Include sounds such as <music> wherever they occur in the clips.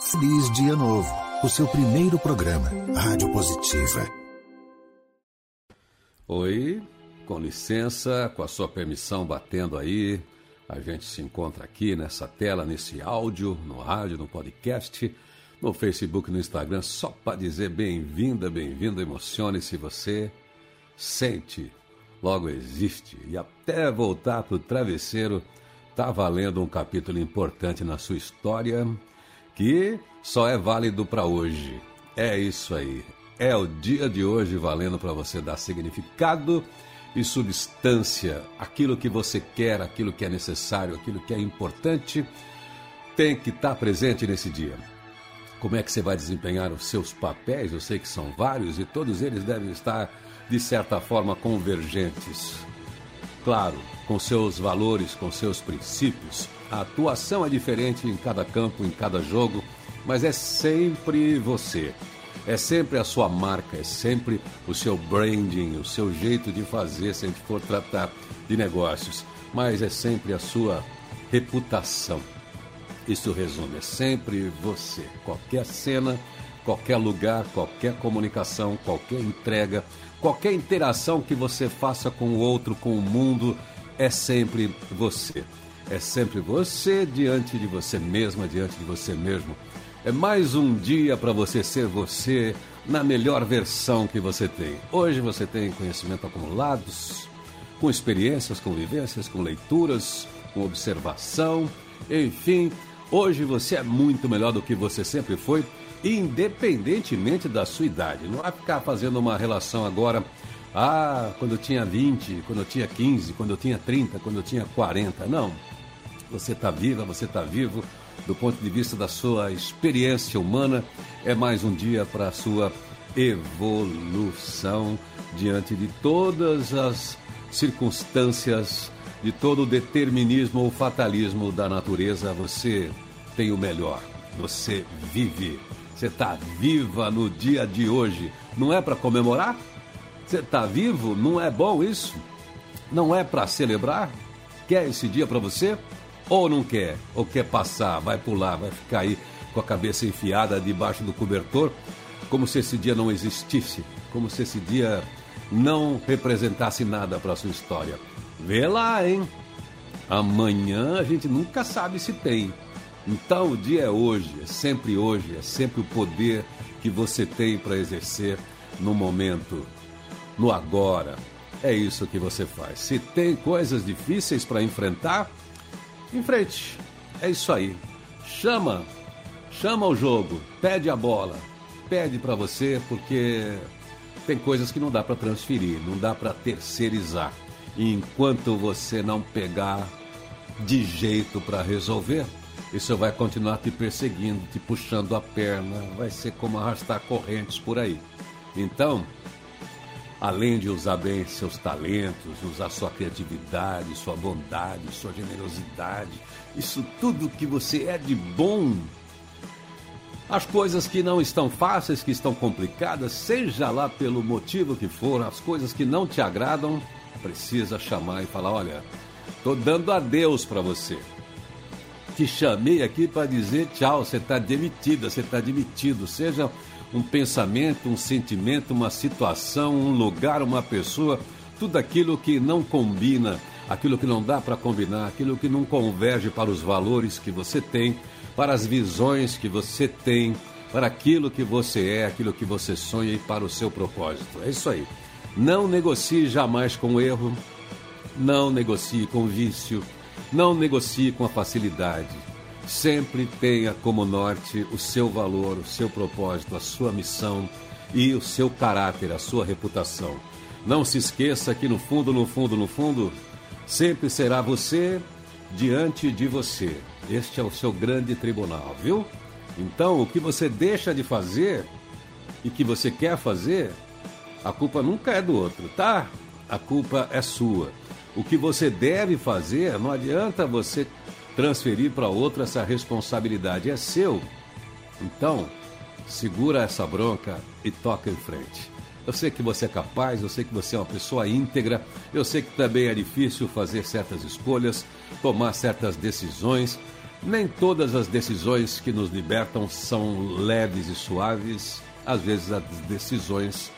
Feliz Dia Novo, o seu primeiro programa, Rádio Positiva. Oi, com licença, com a sua permissão batendo aí, a gente se encontra aqui nessa tela, nesse áudio, no rádio, no podcast, no Facebook, no Instagram, só para dizer bem-vinda, bem-vindo, emocione-se você sente, logo existe, e até voltar para o travesseiro, tá valendo um capítulo importante na sua história que só é válido para hoje. É isso aí. É o dia de hoje valendo para você dar significado e substância. Aquilo que você quer, aquilo que é necessário, aquilo que é importante, tem que estar tá presente nesse dia. Como é que você vai desempenhar os seus papéis? Eu sei que são vários e todos eles devem estar, de certa forma, convergentes. Claro, com seus valores, com seus princípios, a atuação é diferente em cada campo, em cada jogo, mas é sempre você. É sempre a sua marca, é sempre o seu branding, o seu jeito de fazer se a gente for tratar de negócios. Mas é sempre a sua reputação. Isso resume, é sempre você. Qualquer cena, qualquer lugar, qualquer comunicação, qualquer entrega, qualquer interação que você faça com o outro, com o mundo, é sempre você. É sempre você diante de você mesma, diante de você mesmo. É mais um dia para você ser você na melhor versão que você tem. Hoje você tem conhecimento acumulados, com experiências, com vivências, com leituras, com observação, enfim. Hoje você é muito melhor do que você sempre foi, independentemente da sua idade. Não vai ficar fazendo uma relação agora ah, quando eu tinha 20, quando eu tinha 15, quando eu tinha 30, quando eu tinha 40. Não. Você está viva, você está vivo. Do ponto de vista da sua experiência humana, é mais um dia para a sua evolução diante de todas as circunstâncias, de todo o determinismo ou fatalismo da natureza. Você tem o melhor. Você vive. Você está viva no dia de hoje. Não é para comemorar? Você está vivo? Não é bom isso? Não é para celebrar? Quer esse dia para você? Ou não quer? Ou quer passar, vai pular, vai ficar aí com a cabeça enfiada debaixo do cobertor, como se esse dia não existisse, como se esse dia não representasse nada para sua história. Vê lá, hein? Amanhã a gente nunca sabe se tem. Então o dia é hoje, é sempre hoje, é sempre o poder que você tem para exercer no momento, no agora. É isso que você faz. Se tem coisas difíceis para enfrentar, em frente. É isso aí. Chama, chama o jogo, pede a bola, pede para você, porque tem coisas que não dá para transferir, não dá para terceirizar. E enquanto você não pegar de jeito para resolver, isso vai continuar te perseguindo, te puxando a perna, vai ser como arrastar correntes por aí. Então, além de usar bem seus talentos, usar sua criatividade, sua bondade, sua generosidade, isso tudo que você é de bom. As coisas que não estão fáceis, que estão complicadas, seja lá pelo motivo que for, as coisas que não te agradam, precisa chamar e falar: olha, tô dando adeus para você. Te chamei aqui para dizer tchau, você está demitida, você está demitido, seja um pensamento, um sentimento, uma situação, um lugar, uma pessoa, tudo aquilo que não combina, aquilo que não dá para combinar, aquilo que não converge para os valores que você tem, para as visões que você tem, para aquilo que você é, aquilo que você sonha e para o seu propósito. É isso aí. Não negocie jamais com erro, não negocie com vício, não negocie com a facilidade sempre tenha como norte o seu valor, o seu propósito, a sua missão e o seu caráter, a sua reputação. Não se esqueça que no fundo, no fundo, no fundo, sempre será você diante de você. Este é o seu grande tribunal, viu? Então, o que você deixa de fazer e que você quer fazer, a culpa nunca é do outro, tá? A culpa é sua. O que você deve fazer, não adianta você transferir para outra essa responsabilidade. É seu. Então, segura essa bronca e toca em frente. Eu sei que você é capaz, eu sei que você é uma pessoa íntegra, eu sei que também é difícil fazer certas escolhas, tomar certas decisões, Nem todas as decisões que nos libertam são leves e suaves. Às vezes as decisões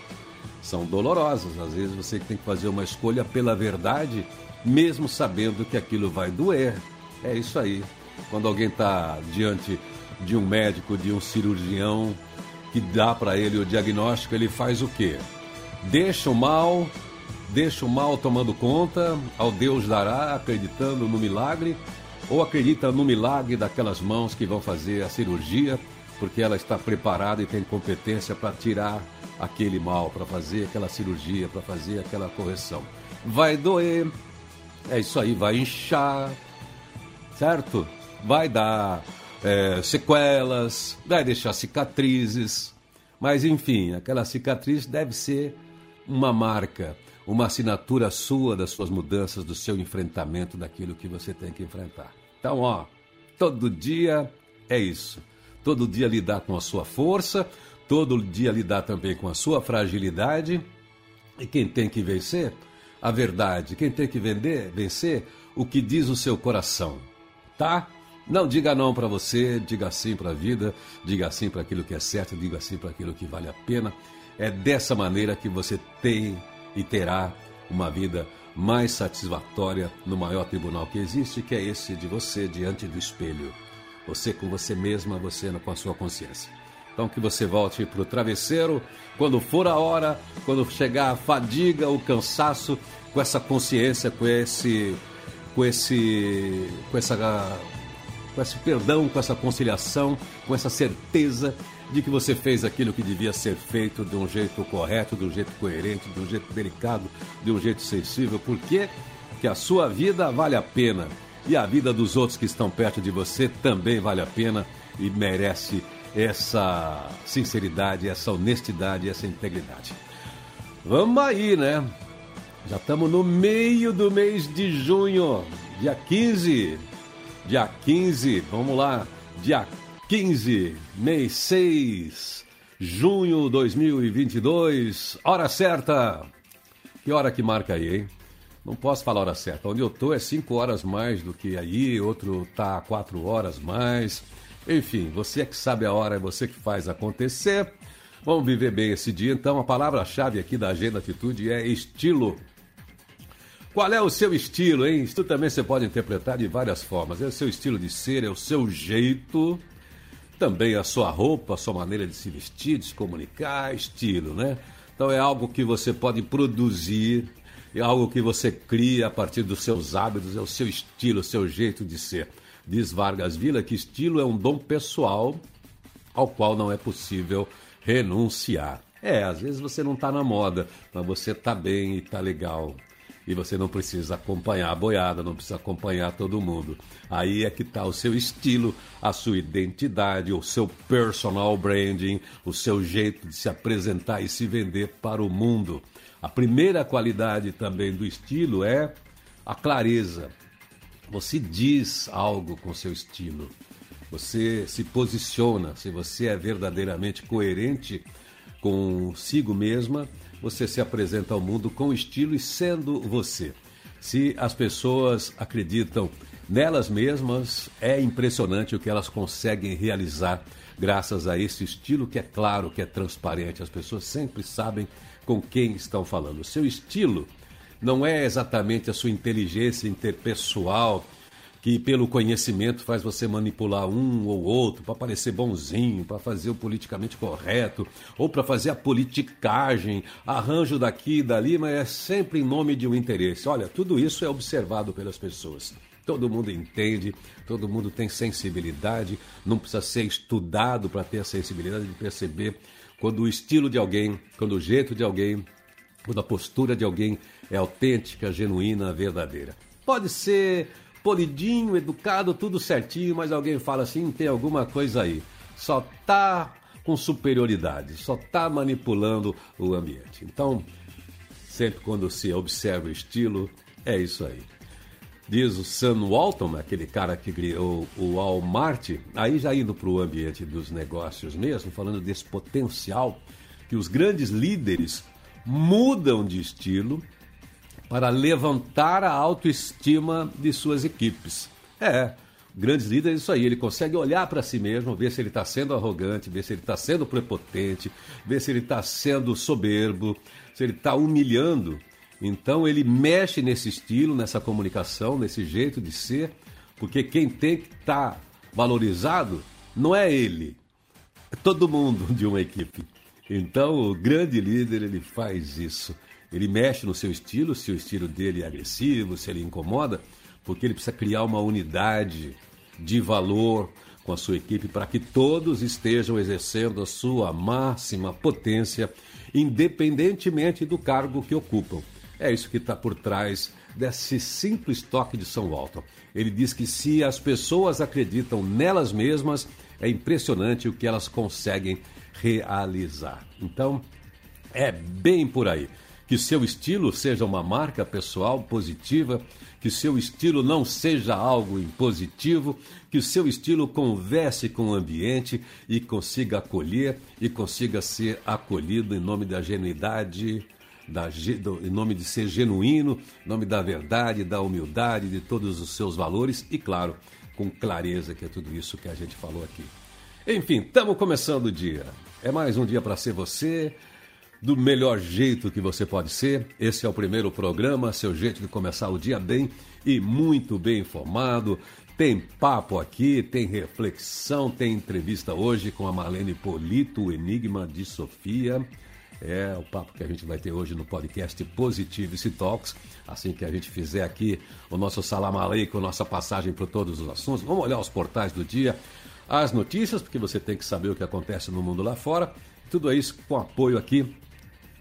são dolorosas. Às vezes você tem que fazer uma escolha pela verdade, mesmo sabendo que aquilo vai doer. É isso aí. Quando alguém está diante de um médico, de um cirurgião, que dá para ele o diagnóstico, ele faz o quê? Deixa o mal, deixa o mal tomando conta, ao Deus dará, acreditando no milagre, ou acredita no milagre daquelas mãos que vão fazer a cirurgia, porque ela está preparada e tem competência para tirar aquele mal, para fazer aquela cirurgia, para fazer aquela correção. Vai doer, é isso aí, vai inchar, certo? Vai dar é, sequelas, vai deixar cicatrizes, mas enfim, aquela cicatriz deve ser uma marca, uma assinatura sua das suas mudanças, do seu enfrentamento daquilo que você tem que enfrentar. Então, ó, todo dia é isso. Todo dia lidar com a sua força, todo dia lidar também com a sua fragilidade. E quem tem que vencer? A verdade. Quem tem que vender, vencer? O que diz o seu coração. Tá? Não diga não para você, diga sim para a vida, diga sim para aquilo que é certo, diga sim para aquilo que vale a pena. É dessa maneira que você tem e terá uma vida mais satisfatória no maior tribunal que existe, que é esse de você diante do espelho. Você com você mesma, você com a sua consciência. Então que você volte para o travesseiro quando for a hora, quando chegar a fadiga, o cansaço, com essa consciência, com esse, com esse, com essa com esse perdão, com essa conciliação, com essa certeza de que você fez aquilo que devia ser feito de um jeito correto, de um jeito coerente, de um jeito delicado, de um jeito sensível, porque que a sua vida vale a pena e a vida dos outros que estão perto de você também vale a pena e merece essa sinceridade, essa honestidade, essa integridade. Vamos aí, né? Já estamos no meio do mês de junho, dia 15 dia 15, vamos lá, dia 15, mês 6, junho 2022, hora certa. Que hora que marca aí, hein? Não posso falar hora certa. Onde eu tô é 5 horas mais do que aí, outro tá 4 horas mais. Enfim, você é que sabe a hora, é você que faz acontecer. Vamos viver bem esse dia. Então, a palavra-chave aqui da Agenda Atitude é estilo. Qual é o seu estilo, hein? Isso também você pode interpretar de várias formas. É o seu estilo de ser, é o seu jeito, também a sua roupa, a sua maneira de se vestir, de se comunicar, estilo, né? Então é algo que você pode produzir, é algo que você cria a partir dos seus hábitos, é o seu estilo, o seu jeito de ser. Diz Vargas Villa que estilo é um dom pessoal ao qual não é possível renunciar. É, às vezes você não está na moda, mas você está bem e está legal e você não precisa acompanhar a boiada, não precisa acompanhar todo mundo. Aí é que está o seu estilo, a sua identidade, o seu personal branding, o seu jeito de se apresentar e se vender para o mundo. A primeira qualidade também do estilo é a clareza. Você diz algo com seu estilo. Você se posiciona, se você é verdadeiramente coerente consigo mesma, você se apresenta ao mundo com estilo e sendo você. Se as pessoas acreditam nelas mesmas, é impressionante o que elas conseguem realizar graças a esse estilo que é claro, que é transparente. As pessoas sempre sabem com quem estão falando. O seu estilo não é exatamente a sua inteligência interpessoal que pelo conhecimento faz você manipular um ou outro para parecer bonzinho, para fazer o politicamente correto, ou para fazer a politicagem, arranjo daqui e dali, mas é sempre em nome de um interesse. Olha, tudo isso é observado pelas pessoas. Todo mundo entende, todo mundo tem sensibilidade, não precisa ser estudado para ter a sensibilidade de perceber quando o estilo de alguém, quando o jeito de alguém, quando a postura de alguém é autêntica, genuína, verdadeira. Pode ser polidinho, educado, tudo certinho, mas alguém fala assim, tem alguma coisa aí. Só tá com superioridade, só tá manipulando o ambiente. Então, sempre quando se observa o estilo, é isso aí. Diz o Sam Walton, aquele cara que criou o Walmart, aí já indo para o ambiente dos negócios mesmo, falando desse potencial que os grandes líderes mudam de estilo para levantar a autoestima de suas equipes. É, grandes líderes, isso aí, ele consegue olhar para si mesmo, ver se ele está sendo arrogante, ver se ele está sendo prepotente, ver se ele está sendo soberbo, se ele está humilhando. Então ele mexe nesse estilo, nessa comunicação, nesse jeito de ser, porque quem tem que estar tá valorizado não é ele, é todo mundo de uma equipe. Então o grande líder ele faz isso. Ele mexe no seu estilo, se o estilo dele é agressivo, se ele incomoda, porque ele precisa criar uma unidade de valor com a sua equipe para que todos estejam exercendo a sua máxima potência, independentemente do cargo que ocupam. É isso que está por trás desse simples toque de São Walton. Ele diz que se as pessoas acreditam nelas mesmas, é impressionante o que elas conseguem realizar. Então, é bem por aí. Que seu estilo seja uma marca pessoal positiva que seu estilo não seja algo impositivo, que seu estilo converse com o ambiente e consiga acolher e consiga ser acolhido em nome da genuidade, da, do, em nome de ser genuíno, em nome da verdade, da humildade, de todos os seus valores e, claro, com clareza, que é tudo isso que a gente falou aqui. Enfim, estamos começando o dia. É mais um dia para ser você, do melhor jeito que você pode ser. Esse é o primeiro programa, seu jeito de começar o dia bem e muito bem informado. Tem papo aqui, tem reflexão, tem entrevista hoje com a Marlene Polito, o Enigma de Sofia. É o papo que a gente vai ter hoje no podcast Positivity Talks. Assim que a gente fizer aqui o nosso salam com nossa passagem por todos os assuntos. Vamos olhar os portais do dia, as notícias, porque você tem que saber o que acontece no mundo lá fora. Tudo isso com apoio aqui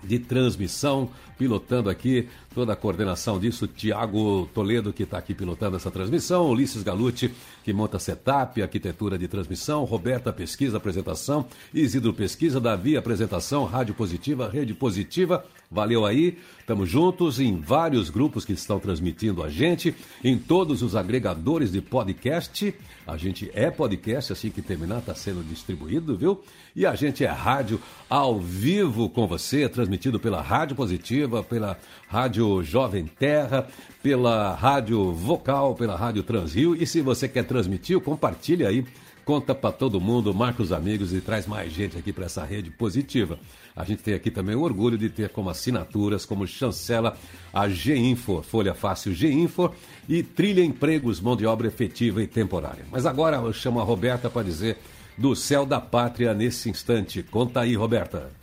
de transmissão, pilotando aqui toda a coordenação disso, Tiago Toledo, que está aqui pilotando essa transmissão, Ulisses Galuti, que monta setup, arquitetura de transmissão, Roberta Pesquisa, apresentação, Isidro Pesquisa, Davi, apresentação, Rádio Positiva, Rede Positiva, valeu aí, estamos juntos em vários grupos que estão transmitindo a gente, em todos os agregadores de podcast, a gente é podcast, assim que terminar está sendo distribuído, viu? E a gente é rádio ao vivo com você, transmitido pela Rádio Positiva, pela Rádio Jovem Terra, pela Rádio Vocal, pela Rádio Transrio. E se você quer transmitir, compartilhe aí, conta para todo mundo, marca os amigos e traz mais gente aqui para essa rede positiva. A gente tem aqui também o orgulho de ter como assinaturas, como chancela, a G-Info, Folha Fácil G-Info e Trilha Empregos, mão de obra efetiva e temporária. Mas agora eu chamo a Roberta para dizer do céu da pátria nesse instante. Conta aí, Roberta.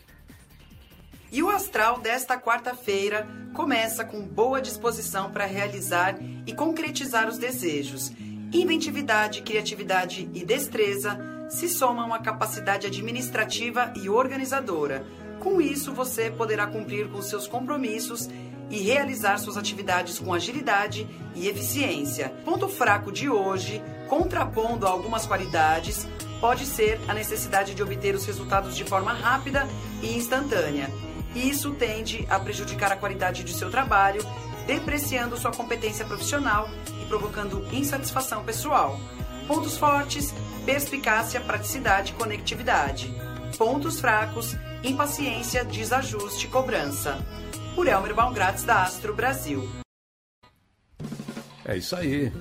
E o astral desta quarta-feira começa com boa disposição para realizar e concretizar os desejos. Inventividade, criatividade e destreza se somam à capacidade administrativa e organizadora. Com isso, você poderá cumprir com seus compromissos e realizar suas atividades com agilidade e eficiência. Ponto fraco de hoje, contrapondo algumas qualidades, pode ser a necessidade de obter os resultados de forma rápida e instantânea. Isso tende a prejudicar a qualidade de seu trabalho, depreciando sua competência profissional e provocando insatisfação pessoal. Pontos fortes: perspicácia, praticidade e conectividade. Pontos fracos: impaciência, desajuste e cobrança. Por Elmer Baumgratz, da Astro Brasil. É isso aí.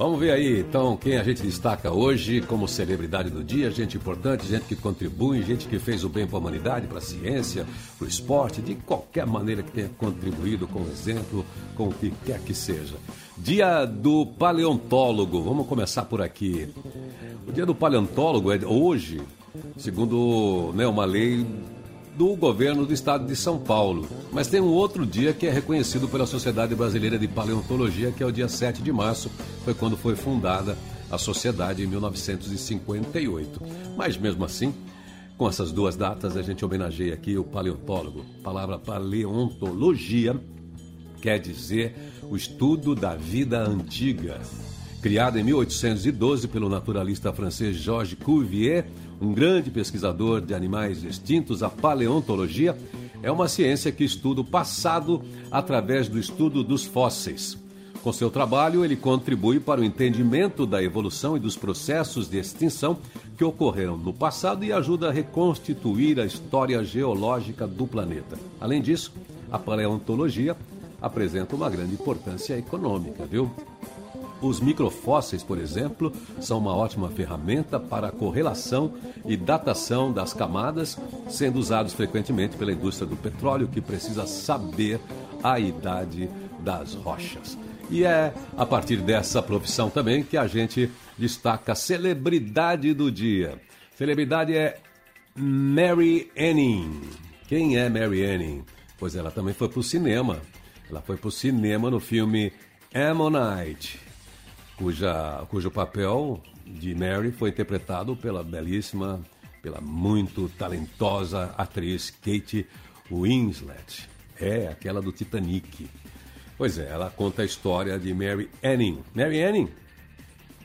Vamos ver aí, então, quem a gente destaca hoje como celebridade do dia, gente importante, gente que contribui, gente que fez o bem para a humanidade, para a ciência, para o esporte, de qualquer maneira que tenha contribuído com exemplo, com o que quer que seja. Dia do paleontólogo, vamos começar por aqui. O dia do paleontólogo é hoje, segundo né, uma lei do governo do estado de São Paulo. Mas tem um outro dia que é reconhecido pela Sociedade Brasileira de Paleontologia, que é o dia 7 de março, foi quando foi fundada a sociedade em 1958. Mas mesmo assim, com essas duas datas, a gente homenageia aqui o paleontólogo. A palavra paleontologia quer dizer o estudo da vida antiga. Criada em 1812 pelo naturalista francês Georges Cuvier, um grande pesquisador de animais extintos, a paleontologia é uma ciência que estuda o passado através do estudo dos fósseis. Com seu trabalho, ele contribui para o entendimento da evolução e dos processos de extinção que ocorreram no passado e ajuda a reconstituir a história geológica do planeta. Além disso, a paleontologia apresenta uma grande importância econômica, viu? Os microfósseis, por exemplo, são uma ótima ferramenta para a correlação e datação das camadas, sendo usados frequentemente pela indústria do petróleo, que precisa saber a idade das rochas. E é a partir dessa profissão também que a gente destaca a celebridade do dia. Celebridade é Mary Anning. Quem é Mary Anning? Pois ela também foi para o cinema. Ela foi para o cinema no filme Ammonite, cuja, cujo papel de Mary foi interpretado pela belíssima, pela muito talentosa atriz Kate Winslet. É, aquela do Titanic. Pois é, ela conta a história de Mary Anning. Mary Anning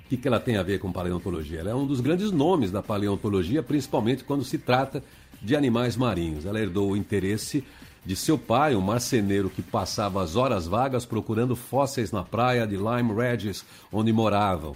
o que, que ela tem a ver com paleontologia? Ela é um dos grandes nomes da paleontologia, principalmente quando se trata de animais marinhos. Ela herdou o interesse de seu pai, um marceneiro que passava as horas vagas procurando fósseis na praia de Lyme Regis, onde moravam.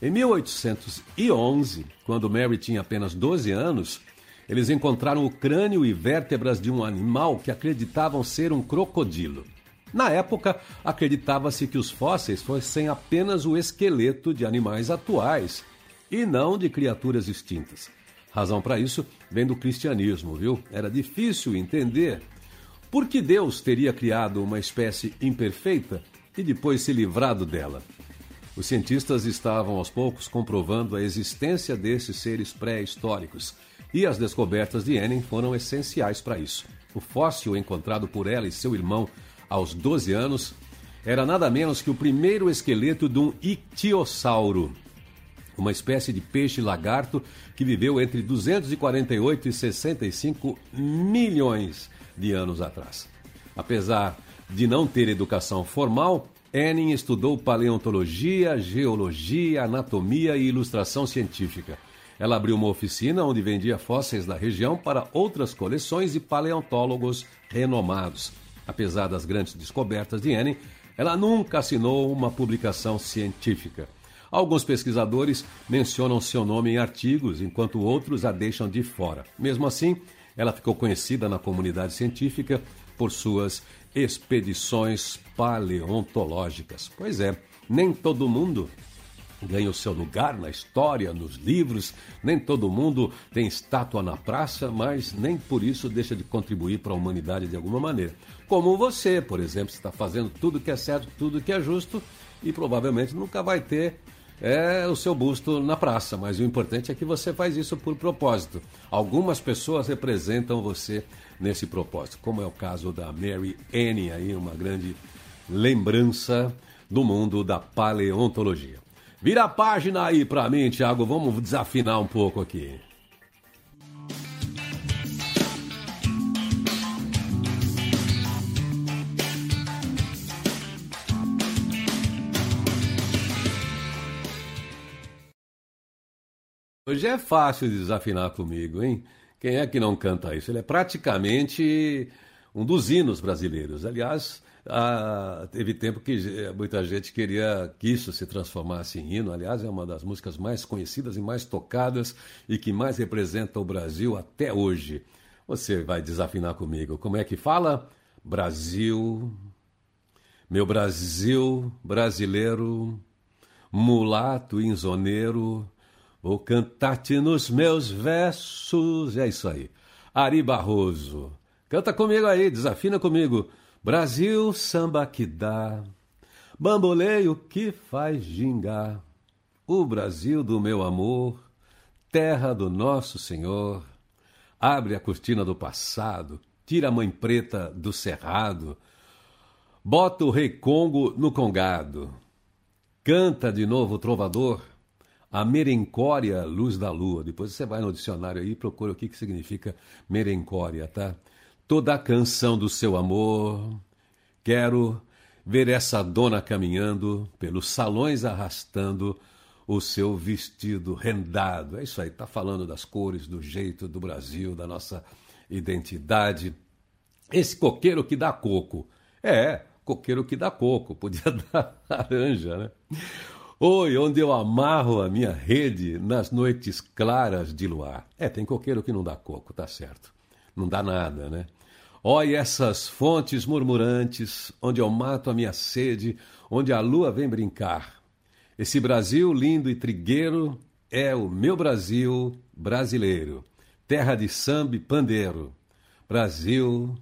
Em 1811, quando Mary tinha apenas 12 anos, eles encontraram o crânio e vértebras de um animal que acreditavam ser um crocodilo. Na época, acreditava-se que os fósseis fossem apenas o esqueleto de animais atuais e não de criaturas extintas. Razão para isso vem do cristianismo, viu? Era difícil entender por que Deus teria criado uma espécie imperfeita e depois se livrado dela. Os cientistas estavam aos poucos comprovando a existência desses seres pré-históricos e as descobertas de Enem foram essenciais para isso. O fóssil encontrado por ela e seu irmão aos 12 anos, era nada menos que o primeiro esqueleto de um ictiosauro, uma espécie de peixe lagarto que viveu entre 248 e 65 milhões de anos atrás. Apesar de não ter educação formal, Enning estudou paleontologia, geologia, anatomia e ilustração científica. Ela abriu uma oficina onde vendia fósseis da região para outras coleções e paleontólogos renomados. Apesar das grandes descobertas de Enning, ela nunca assinou uma publicação científica. Alguns pesquisadores mencionam seu nome em artigos, enquanto outros a deixam de fora. Mesmo assim, ela ficou conhecida na comunidade científica por suas expedições paleontológicas. Pois é, nem todo mundo ganha o seu lugar na história, nos livros. Nem todo mundo tem estátua na praça, mas nem por isso deixa de contribuir para a humanidade de alguma maneira. Como você, por exemplo, está fazendo tudo que é certo, tudo que é justo e provavelmente nunca vai ter é, o seu busto na praça, mas o importante é que você faz isso por propósito. Algumas pessoas representam você nesse propósito, como é o caso da Mary Annie, aí uma grande lembrança do mundo da paleontologia. Vira a página aí pra mim, Thiago. Vamos desafinar um pouco aqui. Hoje é fácil desafinar comigo, hein? Quem é que não canta isso? Ele é praticamente um dos hinos brasileiros. Aliás, ah, teve tempo que eh, muita gente queria que isso se transformasse em hino. Aliás, é uma das músicas mais conhecidas e mais tocadas e que mais representa o Brasil até hoje. Você vai desafinar comigo. Como é que fala? Brasil, meu Brasil brasileiro, mulato insoneiro, vou cantar-te nos meus versos. É isso aí. Ari Barroso. Canta comigo aí, desafina comigo. Brasil, samba que dá, bamboleio que faz gingar. O Brasil do meu amor, terra do nosso Senhor. Abre a cortina do passado, tira a mãe preta do cerrado, bota o rei Congo no congado. Canta de novo o trovador, a merencória luz da lua. Depois você vai no dicionário aí e procura o que, que significa merencória, tá? toda a canção do seu amor. Quero ver essa dona caminhando pelos salões arrastando o seu vestido rendado. É isso aí, está falando das cores, do jeito do Brasil, da nossa identidade. Esse coqueiro que dá coco. É, coqueiro que dá coco, podia <laughs> dar laranja, né? Oi, onde eu amarro a minha rede nas noites claras de luar. É, tem coqueiro que não dá coco, tá certo. Não dá nada, né? Olhe essas fontes murmurantes, onde eu mato a minha sede, onde a lua vem brincar. Esse Brasil lindo e trigueiro é o meu Brasil brasileiro, terra de samba e pandeiro. Brasil,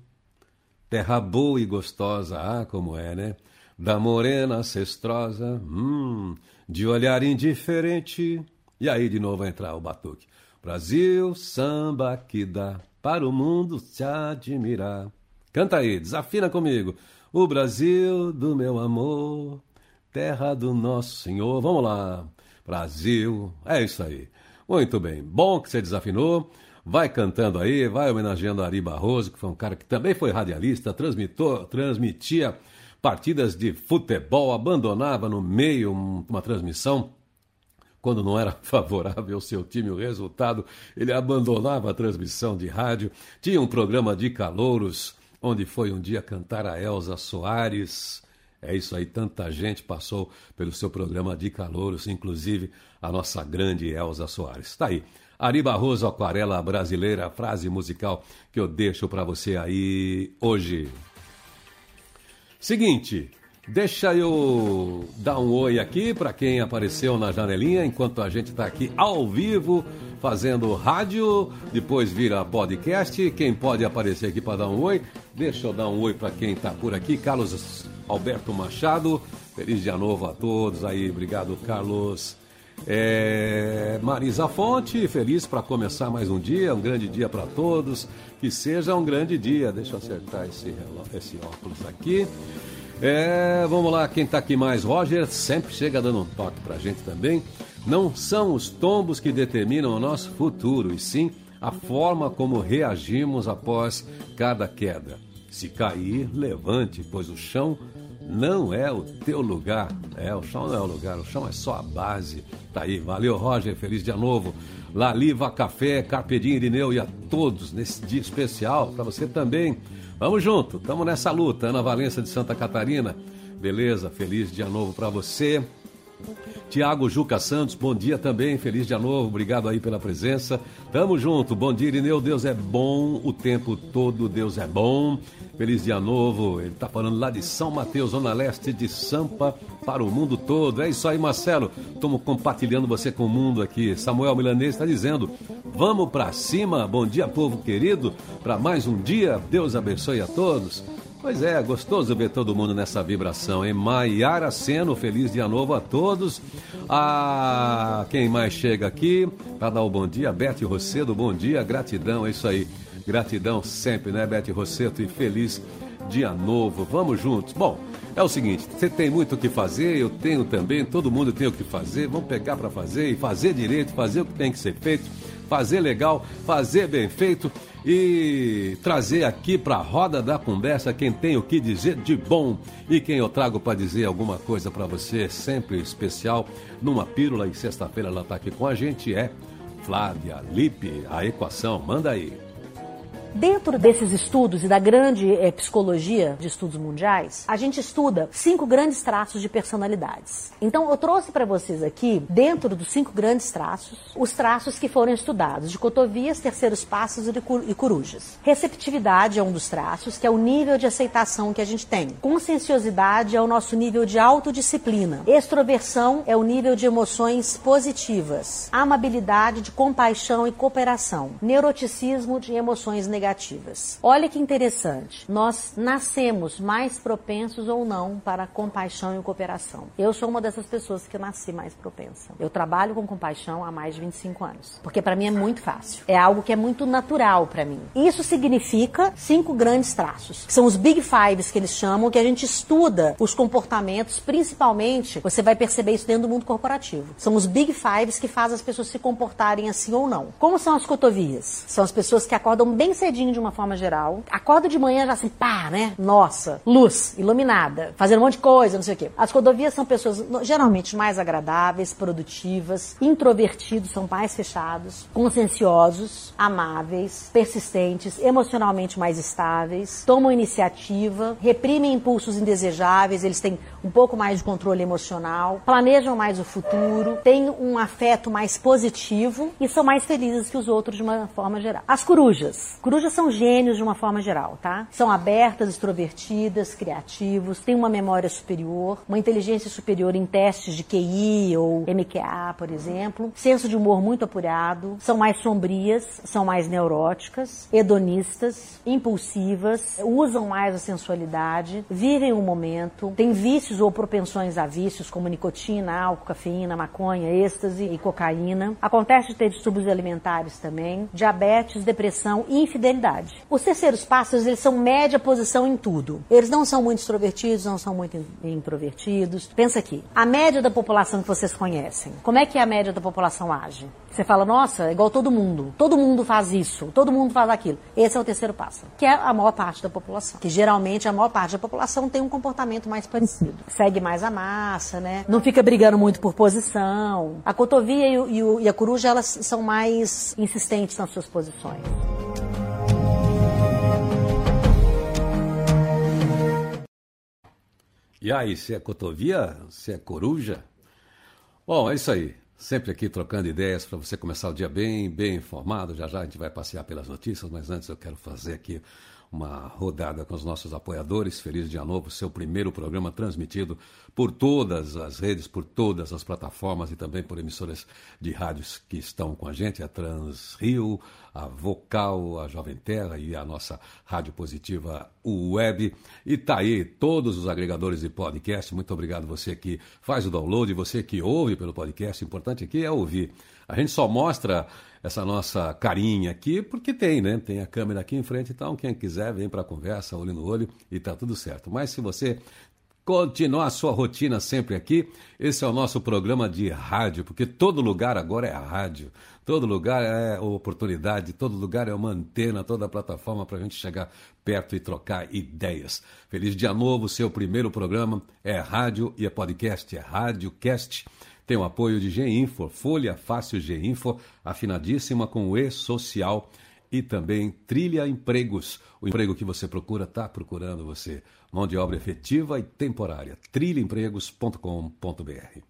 terra boa e gostosa, ah, como é, né? Da morena ancestrosa, hum, de olhar indiferente. E aí de novo vai entrar o batuque. Brasil, samba que dá para o mundo te admirar. Canta aí, desafina comigo. O Brasil do meu amor, terra do nosso Senhor. Vamos lá. Brasil, é isso aí. Muito bem. Bom que você desafinou. Vai cantando aí, vai homenageando Ari Barroso, que foi um cara que também foi radialista, transmitou, transmitia partidas de futebol, abandonava no meio uma transmissão quando não era <laughs> favorável ao seu time o resultado, ele abandonava a transmissão de rádio. Tinha um programa de calouros, onde foi um dia cantar a Elza Soares. É isso aí, tanta gente passou pelo seu programa de calouros, inclusive a nossa grande Elza Soares. Está aí. Ari Barroso, Aquarela Brasileira, frase musical que eu deixo para você aí hoje. Seguinte, deixa eu dar um oi aqui para quem apareceu na janelinha enquanto a gente está aqui ao vivo fazendo rádio, depois vira podcast. Quem pode aparecer aqui para dar um oi? Deixa eu dar um oi para quem está por aqui. Carlos Alberto Machado, feliz dia novo a todos aí. Obrigado, Carlos. É, Marisa Fonte, feliz para começar mais um dia, um grande dia para todos. Que seja um grande dia. Deixa eu acertar esse, esse óculos aqui. É, vamos lá, quem está aqui mais? Roger sempre chega dando um toque para a gente também. Não são os tombos que determinam o nosso futuro, e sim a forma como reagimos após cada queda. Se cair, levante, pois o chão não é o teu lugar. É, o chão não é o lugar, o chão é só a base. Tá aí, valeu Roger, feliz dia novo. Laliva Café, Carpedinho Irineu e a todos nesse dia especial, para você também. Vamos junto, estamos nessa luta. Ana Valença de Santa Catarina, beleza, feliz dia novo para você. Tiago Juca Santos, bom dia também, feliz dia novo, obrigado aí pela presença. Tamo junto, bom dia Irineu, Deus é bom o tempo todo, Deus é bom. Feliz dia novo, ele tá falando lá de São Mateus, Zona Leste de Sampa, para o mundo todo. É isso aí, Marcelo, estamos compartilhando você com o mundo aqui. Samuel Milanês está dizendo, vamos para cima, bom dia povo querido, para mais um dia, Deus abençoe a todos. Pois é, gostoso ver todo mundo nessa vibração, hein? Maiara Seno, feliz dia novo a todos. Ah, quem mais chega aqui para dar o bom dia? Bete Rossedo, bom dia, gratidão, é isso aí. Gratidão sempre, né, Bete Rosseto? E feliz dia novo. Vamos juntos. Bom, é o seguinte, você tem muito o que fazer, eu tenho também, todo mundo tem o que fazer. Vamos pegar para fazer e fazer direito, fazer o que tem que ser feito, fazer legal, fazer bem feito e trazer aqui para a roda da conversa quem tem o que dizer de bom e quem eu trago para dizer alguma coisa para você, sempre especial, numa pílula e sexta-feira ela está aqui com a gente, é Flávia Lipe, a equação, manda aí. Dentro desses estudos e da grande é, psicologia de estudos mundiais, a gente estuda cinco grandes traços de personalidades. Então, eu trouxe para vocês aqui, dentro dos cinco grandes traços, os traços que foram estudados de cotovias, terceiros passos e corujas. Receptividade é um dos traços, que é o nível de aceitação que a gente tem. Conscienciosidade é o nosso nível de autodisciplina. Extroversão é o nível de emoções positivas. Amabilidade de compaixão e cooperação. Neuroticismo de emoções negativas negativas. Olha que interessante. Nós nascemos mais propensos ou não para compaixão e cooperação. Eu sou uma dessas pessoas que nasci mais propensa. Eu trabalho com compaixão há mais de 25 anos, porque para mim é muito fácil. É algo que é muito natural para mim. Isso significa cinco grandes traços, são os Big Fives que eles chamam, que a gente estuda os comportamentos, principalmente, você vai perceber isso dentro do mundo corporativo. São os Big Fives que fazem as pessoas se comportarem assim ou não. Como são as cotovias? São as pessoas que acordam bem cedinho cedinho de uma forma geral. Acorda de manhã já assim, pá, né? Nossa, luz, iluminada, fazendo um monte de coisa, não sei o quê. As rodovias são pessoas geralmente mais agradáveis, produtivas, introvertidos, são mais fechados, conscienciosos, amáveis, persistentes, emocionalmente mais estáveis, tomam iniciativa, reprimem impulsos indesejáveis, eles têm um pouco mais de controle emocional, planejam mais o futuro, têm um afeto mais positivo e são mais felizes que os outros de uma forma geral. As corujas. Corujas corujas são gênios de uma forma geral, tá? São abertas, extrovertidas, criativos, têm uma memória superior, uma inteligência superior em testes de QI ou MQA, por exemplo, senso de humor muito apurado, são mais sombrias, são mais neuróticas, hedonistas, impulsivas, usam mais a sensualidade, vivem o momento, têm vícios ou propensões a vícios como nicotina, álcool, cafeína, maconha, êxtase e cocaína. Acontece de ter distúrbios alimentares também, diabetes, depressão e infidelidade. Os terceiros pássaros, eles são média posição em tudo. Eles não são muito extrovertidos, não são muito introvertidos. Pensa aqui, a média da população que vocês conhecem, como é que a média da população age? Você fala, nossa, é igual todo mundo. Todo mundo faz isso, todo mundo faz aquilo. Esse é o terceiro passo, que é a maior parte da população. Que geralmente a maior parte da população tem um comportamento mais parecido. Segue mais a massa, né? Não fica brigando muito por posição. A cotovia e, o, e a coruja, elas são mais insistentes nas suas posições. E aí, se é cotovia, se é coruja? Bom, é isso aí. Sempre aqui trocando ideias para você começar o dia bem, bem informado. Já já a gente vai passear pelas notícias, mas antes eu quero fazer aqui uma rodada com os nossos apoiadores. Feliz Dia Novo, seu primeiro programa transmitido por todas as redes, por todas as plataformas e também por emissoras de rádios que estão com a gente, a Trans Rio, a Vocal, a Jovem Terra e a nossa Rádio Positiva Web. E tá aí todos os agregadores de podcast. Muito obrigado você que faz o download, você que ouve pelo podcast. O importante aqui é ouvir. A gente só mostra essa nossa carinha aqui, porque tem, né? Tem a câmera aqui em frente, então quem quiser vem para a conversa, olho no olho e tá tudo certo. Mas se você continuar a sua rotina sempre aqui, esse é o nosso programa de rádio, porque todo lugar agora é rádio, todo lugar é oportunidade, todo lugar é uma antena, toda plataforma para a gente chegar perto e trocar ideias. Feliz dia novo, seu primeiro programa é rádio e é podcast, é Rádiocast. Tem o apoio de G-Info, Folha Fácil G-Info, afinadíssima com o E-Social e também Trilha Empregos. O emprego que você procura está procurando você. Mão de obra efetiva e temporária. trilhaempregos.com.br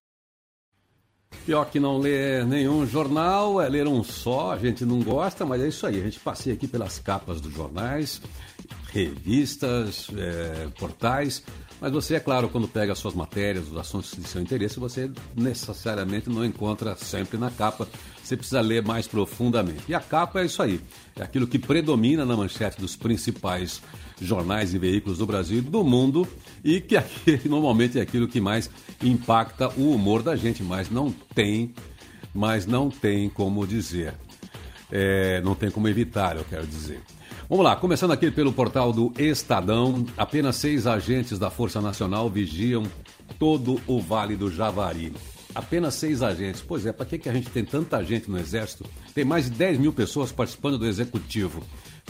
Pior que não ler nenhum jornal, é ler um só, a gente não gosta, mas é isso aí. A gente passeia aqui pelas capas dos jornais, revistas, é, portais, mas você, é claro, quando pega as suas matérias, os assuntos de seu interesse, você necessariamente não encontra sempre na capa. Você precisa ler mais profundamente. E a capa é isso aí. É aquilo que predomina na manchete dos principais jornais e veículos do Brasil e do mundo e que aqui, <laughs> normalmente é aquilo que mais impacta o humor da gente, mas não tem, mas não tem como dizer. É, não tem como evitar, eu quero dizer. Vamos lá, começando aqui pelo portal do Estadão, apenas seis agentes da Força Nacional vigiam todo o Vale do Javari. Apenas seis agentes. Pois é, para que, que a gente tem tanta gente no Exército? Tem mais de 10 mil pessoas participando do Executivo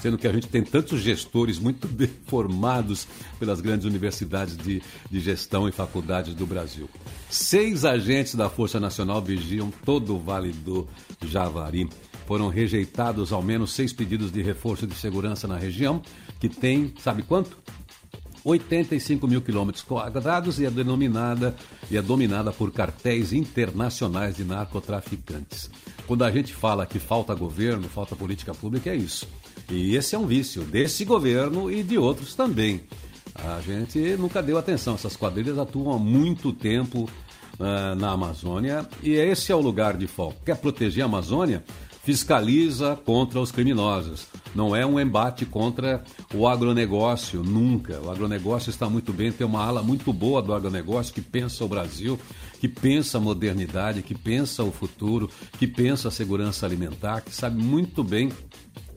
sendo que a gente tem tantos gestores muito <laughs> bem formados pelas grandes universidades de, de gestão e faculdades do Brasil. Seis agentes da Força Nacional vigiam todo o Vale do Javari. Foram rejeitados ao menos seis pedidos de reforço de segurança na região, que tem, sabe quanto? 85 mil quilômetros quadrados e é denominada e é dominada por cartéis internacionais de narcotraficantes. Quando a gente fala que falta governo, falta política pública, é isso. E esse é um vício desse governo e de outros também. A gente nunca deu atenção. Essas quadrilhas atuam há muito tempo uh, na Amazônia e esse é o lugar de foco. Quer proteger a Amazônia? Fiscaliza contra os criminosos. Não é um embate contra o agronegócio, nunca. O agronegócio está muito bem, tem uma ala muito boa do agronegócio que pensa o Brasil, que pensa a modernidade, que pensa o futuro, que pensa a segurança alimentar, que sabe muito bem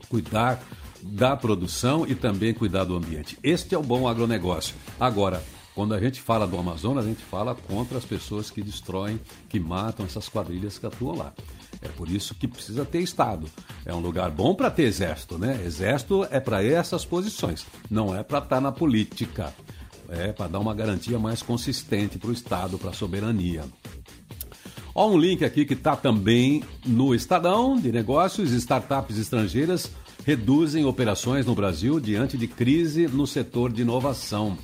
cuidar da produção e também cuidar do ambiente. Este é o bom agronegócio. Agora, quando a gente fala do Amazonas, a gente fala contra as pessoas que destroem, que matam essas quadrilhas que atuam lá. É por isso que precisa ter Estado. É um lugar bom para ter exército, né? Exército é para essas posições, não é para estar tá na política. É para dar uma garantia mais consistente para o Estado, para a soberania. Ó, um link aqui que está também no Estadão de Negócios, startups estrangeiras reduzem operações no Brasil diante de crise no setor de inovação.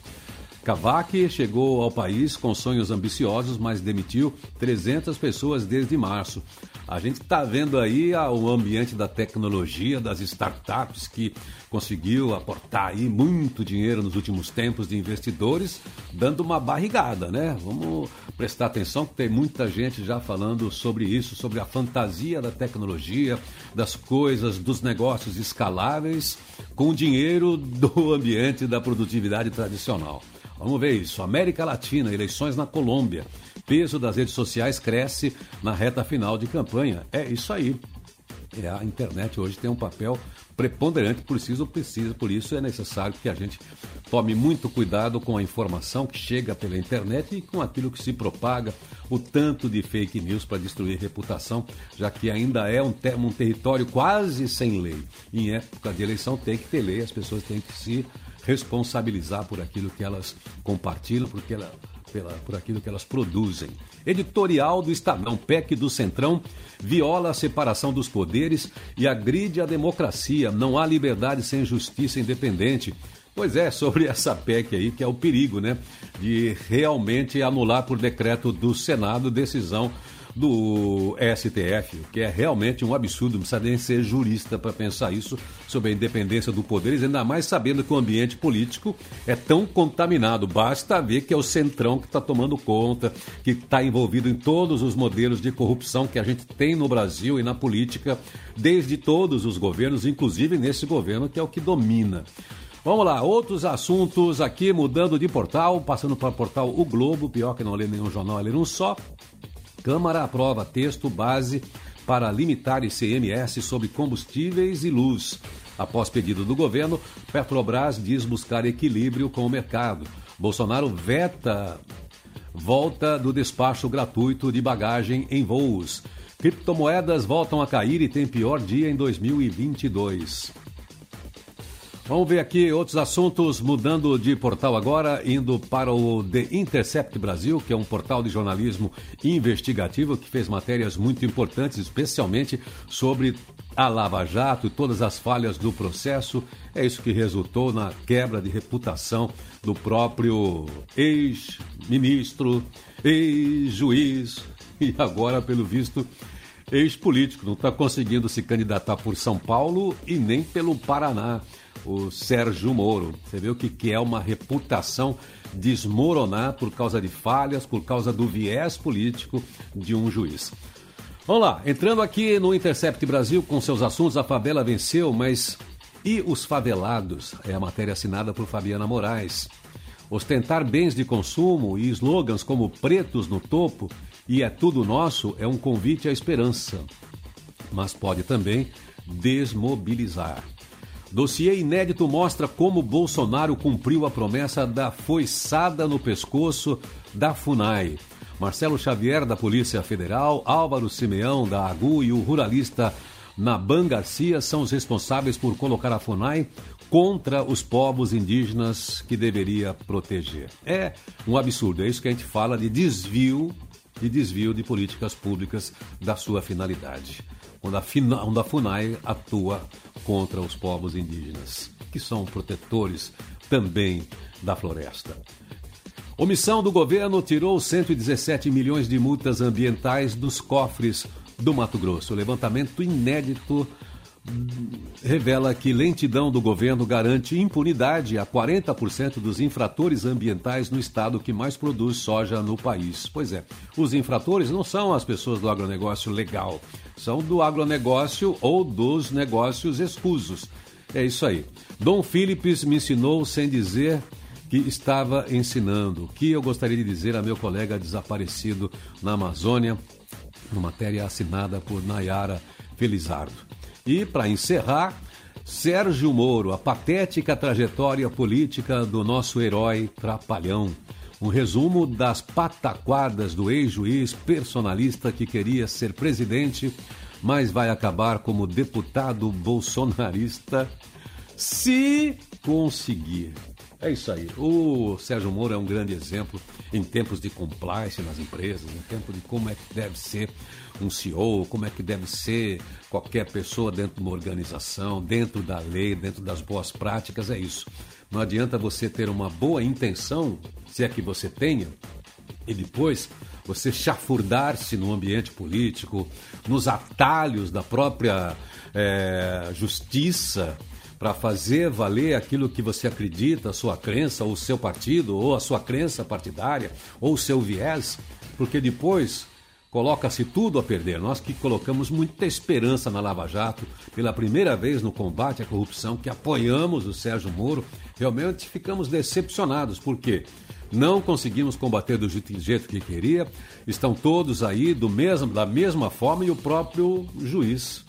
Cavac chegou ao país com sonhos ambiciosos, mas demitiu 300 pessoas desde março. A gente está vendo aí o ambiente da tecnologia, das startups que conseguiu aportar aí muito dinheiro nos últimos tempos de investidores, dando uma barrigada, né? Vamos prestar atenção que tem muita gente já falando sobre isso, sobre a fantasia da tecnologia, das coisas, dos negócios escaláveis com dinheiro do ambiente da produtividade tradicional. Vamos ver isso. América Latina, eleições na Colômbia. Peso das redes sociais cresce na reta final de campanha. É isso aí. É, a internet hoje tem um papel preponderante, preciso, precisa, por isso é necessário que a gente tome muito cuidado com a informação que chega pela internet e com aquilo que se propaga, o tanto de fake news para destruir reputação, já que ainda é um, um território quase sem lei. Em época de eleição tem que ter lei, as pessoas têm que se responsabilizar por aquilo que elas compartilham, porque ela, pela, por aquilo que elas produzem. Editorial do Estadão, PEC do Centrão, viola a separação dos poderes e agride a democracia. Não há liberdade sem justiça independente. Pois é, sobre <laughs> essa PEC aí, que é o perigo, né? De realmente anular por decreto do Senado decisão do STF, que é realmente um absurdo, não precisa nem ser jurista para pensar isso sobre a independência do poder, ainda mais sabendo que o ambiente político é tão contaminado. Basta ver que é o centrão que está tomando conta, que está envolvido em todos os modelos de corrupção que a gente tem no Brasil e na política, desde todos os governos, inclusive nesse governo que é o que domina. Vamos lá, outros assuntos aqui, mudando de portal, passando para o portal O Globo, pior que não ler nenhum jornal, ler um só. Câmara aprova texto base para limitar ICMS sobre combustíveis e luz. Após pedido do governo, Petrobras diz buscar equilíbrio com o mercado. Bolsonaro veta volta do despacho gratuito de bagagem em voos. Criptomoedas voltam a cair e tem pior dia em 2022. Vamos ver aqui outros assuntos, mudando de portal agora, indo para o The Intercept Brasil, que é um portal de jornalismo investigativo que fez matérias muito importantes, especialmente sobre a Lava Jato e todas as falhas do processo. É isso que resultou na quebra de reputação do próprio ex-ministro, ex-juiz <laughs> e agora, pelo visto, ex-político. Não está conseguindo se candidatar por São Paulo e nem pelo Paraná o Sérgio Moro. Você vê o que, é uma reputação desmoronar por causa de falhas, por causa do viés político de um juiz. Vamos lá, entrando aqui no Intercept Brasil com seus assuntos, a favela venceu, mas e os favelados? É a matéria assinada por Fabiana Moraes. Ostentar bens de consumo e slogans como pretos no topo e é tudo nosso é um convite à esperança, mas pode também desmobilizar. Dossiê inédito mostra como Bolsonaro cumpriu a promessa da foiçada no pescoço da FUNAI. Marcelo Xavier, da Polícia Federal, Álvaro Simeão, da AGU e o ruralista Naban Garcia são os responsáveis por colocar a FUNAI contra os povos indígenas que deveria proteger. É um absurdo, é isso que a gente fala de desvio, de desvio de políticas públicas da sua finalidade onde a, onde a FUNAI atua contra os povos indígenas, que são protetores também da floresta. Omissão do governo tirou 117 milhões de multas ambientais dos cofres do Mato Grosso. Levantamento inédito revela que lentidão do governo garante impunidade a 40% dos infratores ambientais no estado que mais produz soja no país. Pois é, os infratores não são as pessoas do agronegócio legal, são do agronegócio ou dos negócios escusos. É isso aí. Dom Philips me ensinou sem dizer que estava ensinando. Que eu gostaria de dizer a meu colega desaparecido na Amazônia, uma matéria assinada por Nayara Felizardo. E, para encerrar, Sérgio Moro, a patética trajetória política do nosso herói trapalhão. Um resumo das pataquadas do ex-juiz personalista que queria ser presidente mas vai acabar como deputado bolsonarista se conseguir. É isso aí. O Sérgio Moro é um grande exemplo em tempos de compliance nas empresas, em tempo de como é que deve ser um CEO, como é que deve ser qualquer pessoa dentro de uma organização, dentro da lei, dentro das boas práticas, é isso. Não adianta você ter uma boa intenção, se é que você tenha, e depois você chafurdar-se no ambiente político, nos atalhos da própria é, justiça, para fazer valer aquilo que você acredita, a sua crença, ou o seu partido, ou a sua crença partidária, ou o seu viés, porque depois coloca-se tudo a perder. Nós que colocamos muita esperança na Lava Jato, pela primeira vez no combate à corrupção, que apoiamos o Sérgio Moro, realmente ficamos decepcionados, porque não conseguimos combater do jeito que queria, estão todos aí do mesmo, da mesma forma e o próprio juiz.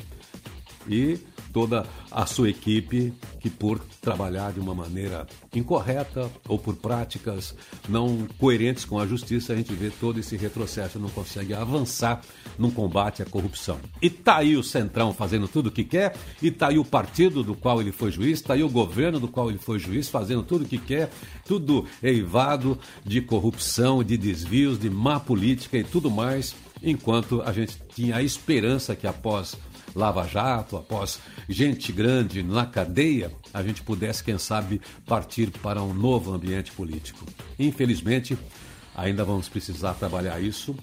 E toda a sua equipe que, por trabalhar de uma maneira incorreta ou por práticas não coerentes com a justiça, a gente vê todo esse retrocesso, não consegue avançar no combate à corrupção. E tá aí o Centrão fazendo tudo o que quer, e tá aí o partido do qual ele foi juiz, tá aí o governo do qual ele foi juiz fazendo tudo o que quer, tudo eivado de corrupção, de desvios, de má política e tudo mais, enquanto a gente tinha a esperança que após Lava Jato, após gente grande na cadeia, a gente pudesse, quem sabe, partir para um novo ambiente político. Infelizmente, ainda vamos precisar trabalhar isso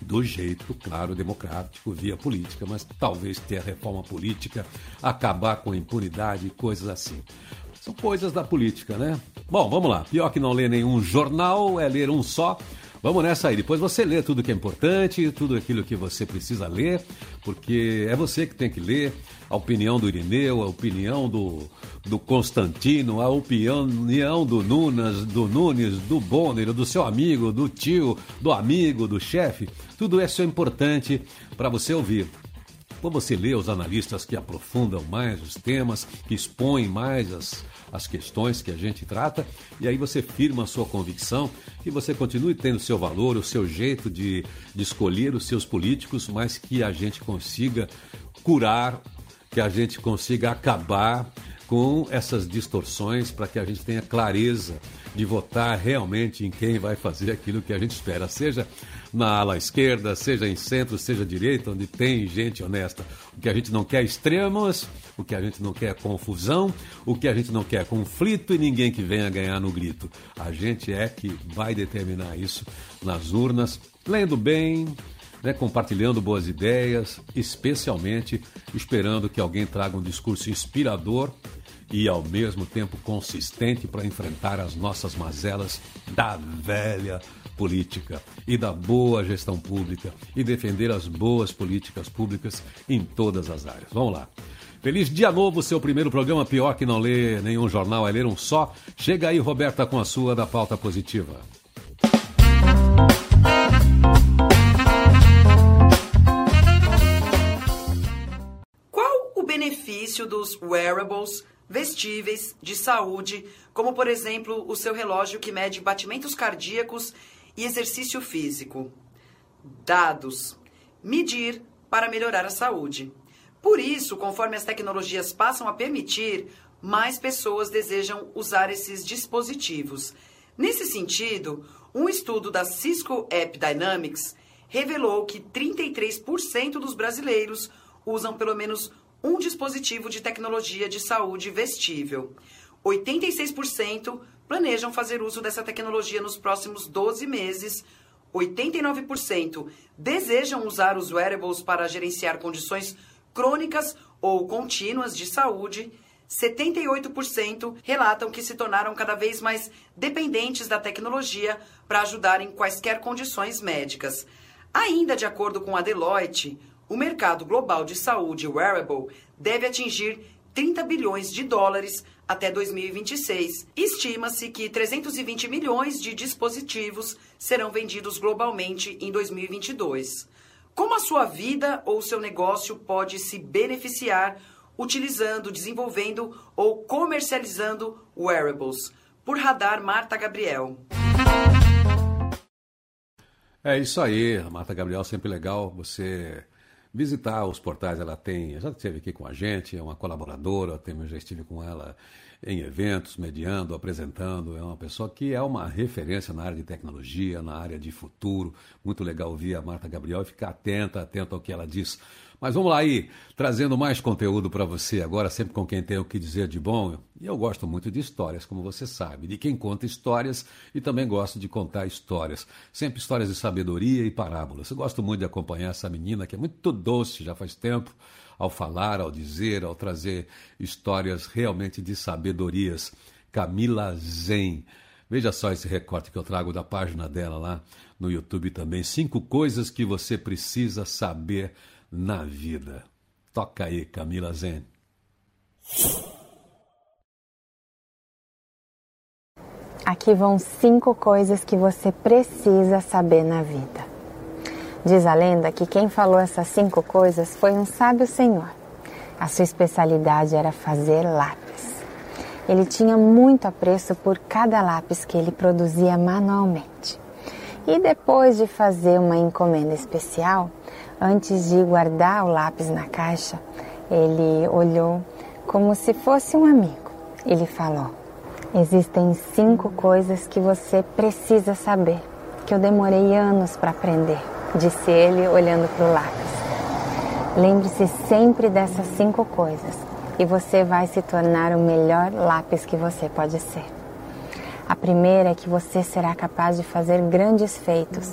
do jeito, claro, democrático, via política, mas talvez ter reforma política, acabar com a impunidade e coisas assim. São coisas da política, né? Bom, vamos lá. Pior que não ler nenhum jornal é ler um só. Vamos nessa aí. Depois você lê tudo que é importante, tudo aquilo que você precisa ler, porque é você que tem que ler a opinião do Irineu, a opinião do, do Constantino, a opinião do Nunes, do Nunes, do Bonner, do seu amigo, do tio, do amigo, do chefe. Tudo isso é importante para você ouvir. Quando você lê os analistas que aprofundam mais os temas, que expõem mais as, as questões que a gente trata, e aí você firma a sua convicção que você continue tendo o seu valor, o seu jeito de, de escolher os seus políticos, mas que a gente consiga curar, que a gente consiga acabar com essas distorções para que a gente tenha clareza de votar realmente em quem vai fazer aquilo que a gente espera, seja na ala esquerda, seja em centro, seja direita, onde tem gente honesta. O que a gente não quer é extremos, o que a gente não quer é confusão, o que a gente não quer é conflito e ninguém que venha ganhar no grito. A gente é que vai determinar isso nas urnas, lendo bem, né, compartilhando boas ideias, especialmente esperando que alguém traga um discurso inspirador e ao mesmo tempo consistente para enfrentar as nossas mazelas da velha política e da boa gestão pública e defender as boas políticas públicas em todas as áreas. Vamos lá. Feliz dia novo, seu primeiro programa pior que não lê nenhum jornal, é ler um só. Chega aí, Roberta, com a sua da pauta positiva. Qual o benefício dos wearables vestíveis de saúde, como por exemplo o seu relógio que mede batimentos cardíacos e exercício físico. Dados. Medir para melhorar a saúde. Por isso, conforme as tecnologias passam a permitir, mais pessoas desejam usar esses dispositivos. Nesse sentido, um estudo da Cisco App Dynamics revelou que 33% dos brasileiros usam pelo menos um dispositivo de tecnologia de saúde vestível. 86% planejam fazer uso dessa tecnologia nos próximos 12 meses. 89% desejam usar os wearables para gerenciar condições crônicas ou contínuas de saúde. 78% relatam que se tornaram cada vez mais dependentes da tecnologia para ajudar em quaisquer condições médicas. Ainda de acordo com a Deloitte, o mercado global de saúde wearable deve atingir 30 bilhões de dólares até 2026. Estima-se que 320 milhões de dispositivos serão vendidos globalmente em 2022. Como a sua vida ou seu negócio pode se beneficiar utilizando, desenvolvendo ou comercializando wearables? Por Radar Marta Gabriel. É isso aí, Marta Gabriel, sempre legal você visitar os portais. Ela tem, já esteve aqui com a gente, é uma colaboradora, eu já estive com ela em eventos, mediando, apresentando. É uma pessoa que é uma referência na área de tecnologia, na área de futuro. Muito legal ouvir a Marta Gabriel e ficar atenta, atenta ao que ela diz. Mas vamos lá aí, trazendo mais conteúdo para você agora, sempre com quem tem o que dizer de bom. E eu gosto muito de histórias, como você sabe, de quem conta histórias e também gosto de contar histórias. Sempre histórias de sabedoria e parábolas. Eu gosto muito de acompanhar essa menina que é muito doce já faz tempo ao falar, ao dizer, ao trazer histórias realmente de sabedorias. Camila Zen. Veja só esse recorte que eu trago da página dela lá no YouTube também. Cinco coisas que você precisa saber na vida. Toca aí, Camila Zen. Aqui vão cinco coisas que você precisa saber na vida. Diz a lenda que quem falou essas cinco coisas foi um sábio senhor. A sua especialidade era fazer lápis. Ele tinha muito apreço por cada lápis que ele produzia manualmente. E depois de fazer uma encomenda especial, antes de guardar o lápis na caixa, ele olhou como se fosse um amigo. Ele falou: Existem cinco coisas que você precisa saber, que eu demorei anos para aprender disse ele olhando para o lápis. Lembre-se sempre dessas cinco coisas e você vai se tornar o melhor lápis que você pode ser. A primeira é que você será capaz de fazer grandes feitos,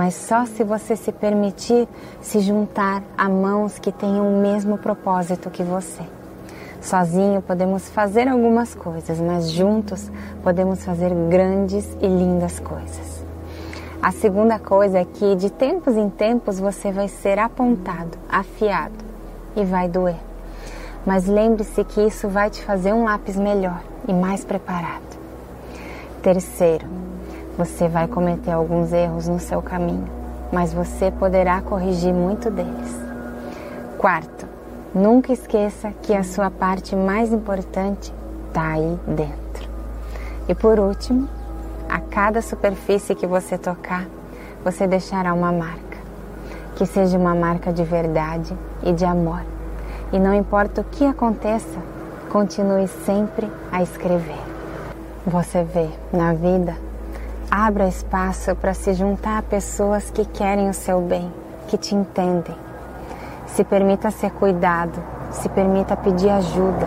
mas só se você se permitir se juntar a mãos que tenham o mesmo propósito que você. Sozinho podemos fazer algumas coisas, mas juntos podemos fazer grandes e lindas coisas. A segunda coisa é que de tempos em tempos você vai ser apontado, afiado e vai doer. Mas lembre-se que isso vai te fazer um lápis melhor e mais preparado. Terceiro, você vai cometer alguns erros no seu caminho, mas você poderá corrigir muito deles. Quarto, nunca esqueça que a sua parte mais importante está aí dentro. E por último, a cada superfície que você tocar, você deixará uma marca. Que seja uma marca de verdade e de amor. E não importa o que aconteça, continue sempre a escrever. Você vê, na vida, abra espaço para se juntar a pessoas que querem o seu bem, que te entendem. Se permita ser cuidado, se permita pedir ajuda.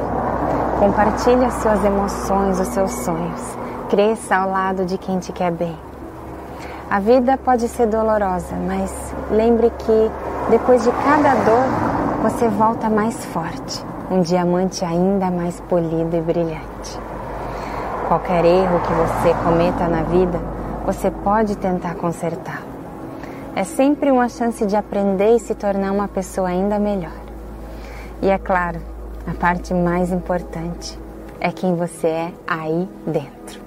Compartilhe as suas emoções, os seus sonhos cresça ao lado de quem te quer bem. A vida pode ser dolorosa, mas lembre que depois de cada dor você volta mais forte, um diamante ainda mais polido e brilhante. Qualquer erro que você cometa na vida, você pode tentar consertar. É sempre uma chance de aprender e se tornar uma pessoa ainda melhor. E é claro, a parte mais importante é quem você é aí dentro.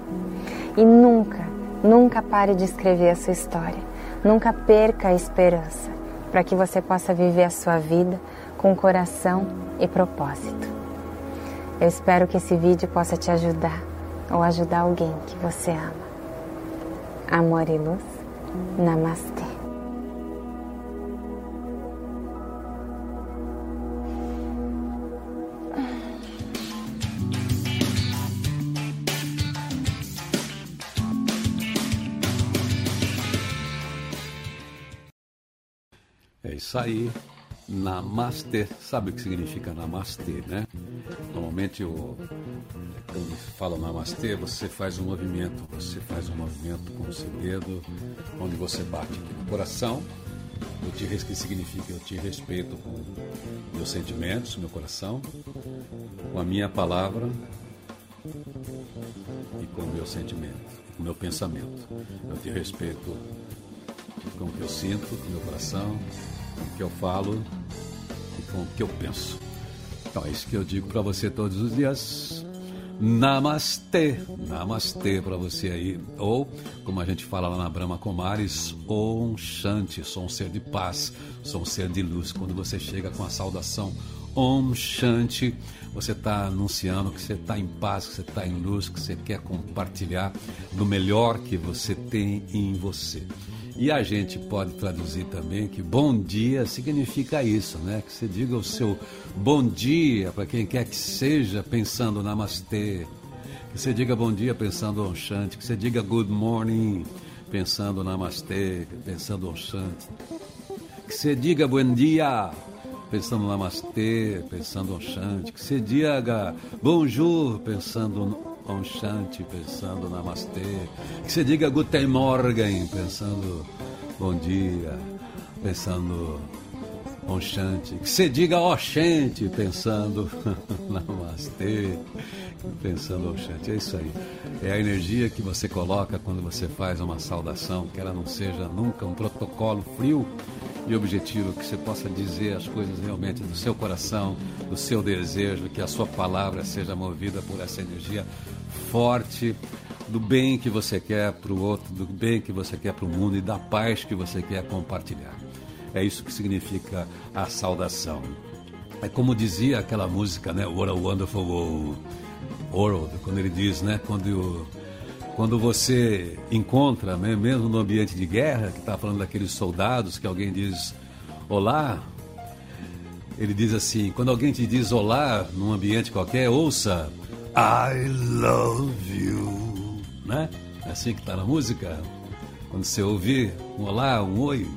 E nunca, nunca pare de escrever a sua história. Nunca perca a esperança para que você possa viver a sua vida com coração e propósito. Eu espero que esse vídeo possa te ajudar ou ajudar alguém que você ama. Amor e luz. Namastê. isso aí. Namastê. Sabe o que significa namastê, né? Normalmente, o, quando fala namastê, você faz um movimento. Você faz um movimento com o seu dedo, onde você bate aqui no coração. Eu te, que significa eu te respeito com meus sentimentos, meu coração, com a minha palavra e com o meu sentimento, com o meu pensamento. Eu te respeito com o que eu sinto, com o meu coração, o que eu falo e com o que eu penso. Então é isso que eu digo para você todos os dias. Namastê, namastê para você aí. Ou, como a gente fala lá na Brahma Comares, Om Shanti, sou um ser de paz, sou um ser de luz. Quando você chega com a saudação Om Shanti, você está anunciando que você está em paz, que você está em luz, que você quer compartilhar do melhor que você tem em você. E a gente pode traduzir também que bom dia significa isso, né? Que você diga o seu bom dia para quem quer que seja pensando namastê. Que você diga bom dia pensando on shanti. Que você diga good morning pensando namastê, pensando on shanti. Que você diga bom dia pensando namastê, pensando on shanti. Que você diga bonjour pensando Om Shanti, pensando Namastê. Que você diga Guten Morgen, pensando Bom Dia, pensando Om Shanti. Que você diga Oxente, pensando <laughs> Namastê, pensando Om Shanti. É isso aí. É a energia que você coloca quando você faz uma saudação, que ela não seja nunca um protocolo frio e objetivo, que você possa dizer as coisas realmente do seu coração, do seu desejo, que a sua palavra seja movida por essa energia forte do bem que você quer para o outro, do bem que você quer para o mundo e da paz que você quer compartilhar. É isso que significa a saudação. É como dizia aquela música, né? What a Wonderful World, quando ele diz, né? Quando, quando você encontra, né? mesmo no ambiente de guerra, que está falando daqueles soldados que alguém diz olá, ele diz assim: quando alguém te diz olá num ambiente qualquer, ouça I love you. Né? É assim que está na música. Quando você ouvir um olá, um oi,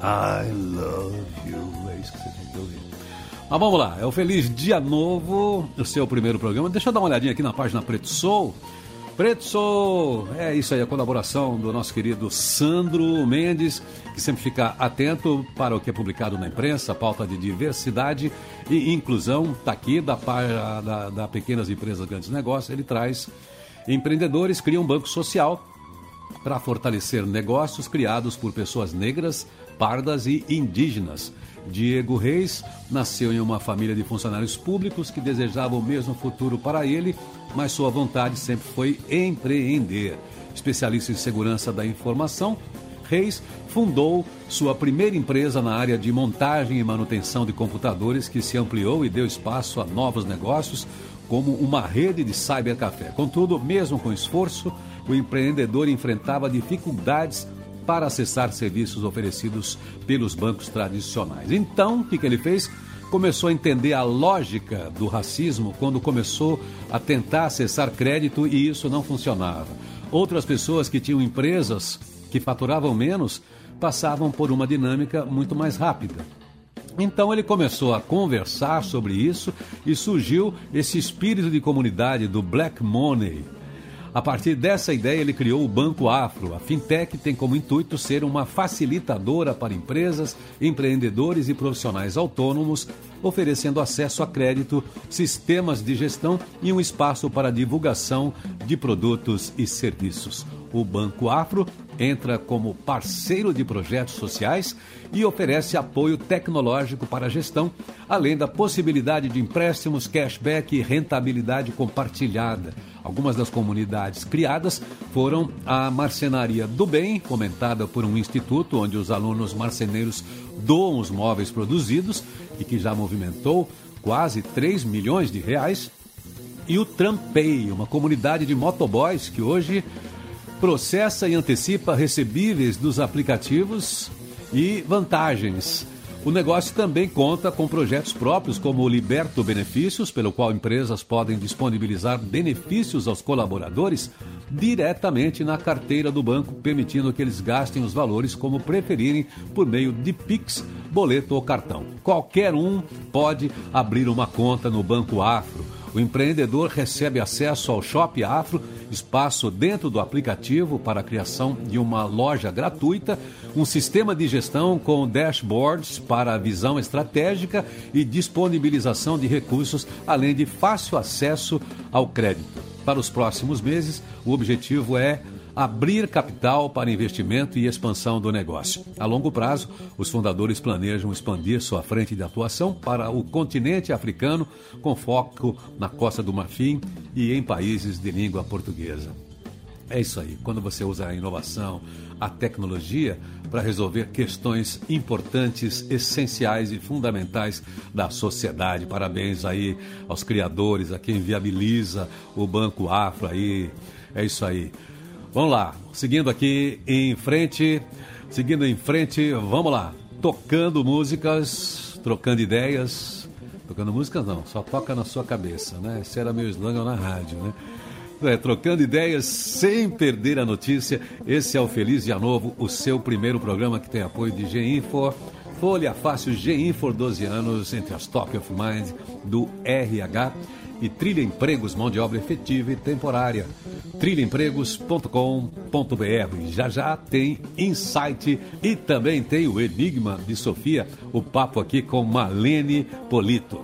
I love you. É isso que você tem que ouvir. Mas vamos lá, é o Feliz Dia Novo, o seu primeiro programa. Deixa eu dar uma olhadinha aqui na página Preto Soul. Soul, é isso aí, a colaboração do nosso querido Sandro Mendes, que sempre fica atento para o que é publicado na imprensa, pauta de diversidade e inclusão. Está aqui da, da, da Pequenas Empresas Grandes Negócios. Ele traz empreendedores criam um banco social para fortalecer negócios criados por pessoas negras, pardas e indígenas. Diego Reis nasceu em uma família de funcionários públicos que desejavam o mesmo futuro para ele, mas sua vontade sempre foi empreender. Especialista em segurança da informação, Reis fundou sua primeira empresa na área de montagem e manutenção de computadores, que se ampliou e deu espaço a novos negócios, como uma rede de cybercafé. Contudo, mesmo com esforço, o empreendedor enfrentava dificuldades para acessar serviços oferecidos pelos bancos tradicionais. Então, o que, ele fez? Começou a entender a lógica do racismo quando começou a tentar acessar crédito e isso não funcionava. Outras pessoas que tinham empresas que faturavam menos passavam por uma dinâmica muito mais rápida. Então ele começou a conversar sobre isso e surgiu esse espírito de comunidade do Black Money. A partir dessa ideia, ele criou o Banco Afro. A fintech tem como intuito ser uma facilitadora para empresas, empreendedores e profissionais autônomos, oferecendo acesso a crédito, sistemas de gestão e um espaço para divulgação de produtos e serviços. O Banco Afro entra como parceiro de projetos sociais e oferece apoio tecnológico para a gestão, além da possibilidade de empréstimos, cashback e rentabilidade compartilhada. Algumas das comunidades criadas foram a Marcenaria do Bem, fomentada por um instituto onde os alunos marceneiros doam os móveis produzidos e que já movimentou quase 3 milhões de reais, e o Trampei, uma comunidade de motoboys que hoje processa e antecipa recebíveis dos aplicativos e vantagens. O negócio também conta com projetos próprios, como o Liberto Benefícios, pelo qual empresas podem disponibilizar benefícios aos colaboradores diretamente na carteira do banco, permitindo que eles gastem os valores como preferirem por meio de Pix, boleto ou cartão. Qualquer um pode abrir uma conta no Banco Afro o empreendedor recebe acesso ao Shop Afro, espaço dentro do aplicativo para a criação de uma loja gratuita, um sistema de gestão com dashboards para visão estratégica e disponibilização de recursos, além de fácil acesso ao crédito. Para os próximos meses, o objetivo é abrir capital para investimento e expansão do negócio. A longo prazo, os fundadores planejam expandir sua frente de atuação para o continente africano, com foco na Costa do Marfim e em países de língua portuguesa. É isso aí. Quando você usa a inovação, a tecnologia para resolver questões importantes, essenciais e fundamentais da sociedade. Parabéns aí aos criadores, a quem viabiliza o Banco Afro aí. É isso aí. Vamos lá, seguindo aqui em frente, Seguindo em frente, vamos lá. Tocando músicas, trocando ideias. Tocando músicas não, só toca na sua cabeça, né? Esse era meu slogan na rádio, né? É, trocando ideias sem perder a notícia. Esse é o Feliz Dia Novo, o seu primeiro programa que tem apoio de G-Info, Folha Fácil G-Info, 12 anos, entre as Top of Mind do RH e Trilha Empregos, mão de obra efetiva e temporária. trilhaempregos.com.br. Já já tem Insight e também tem o Enigma de Sofia, o papo aqui com Malene Polito.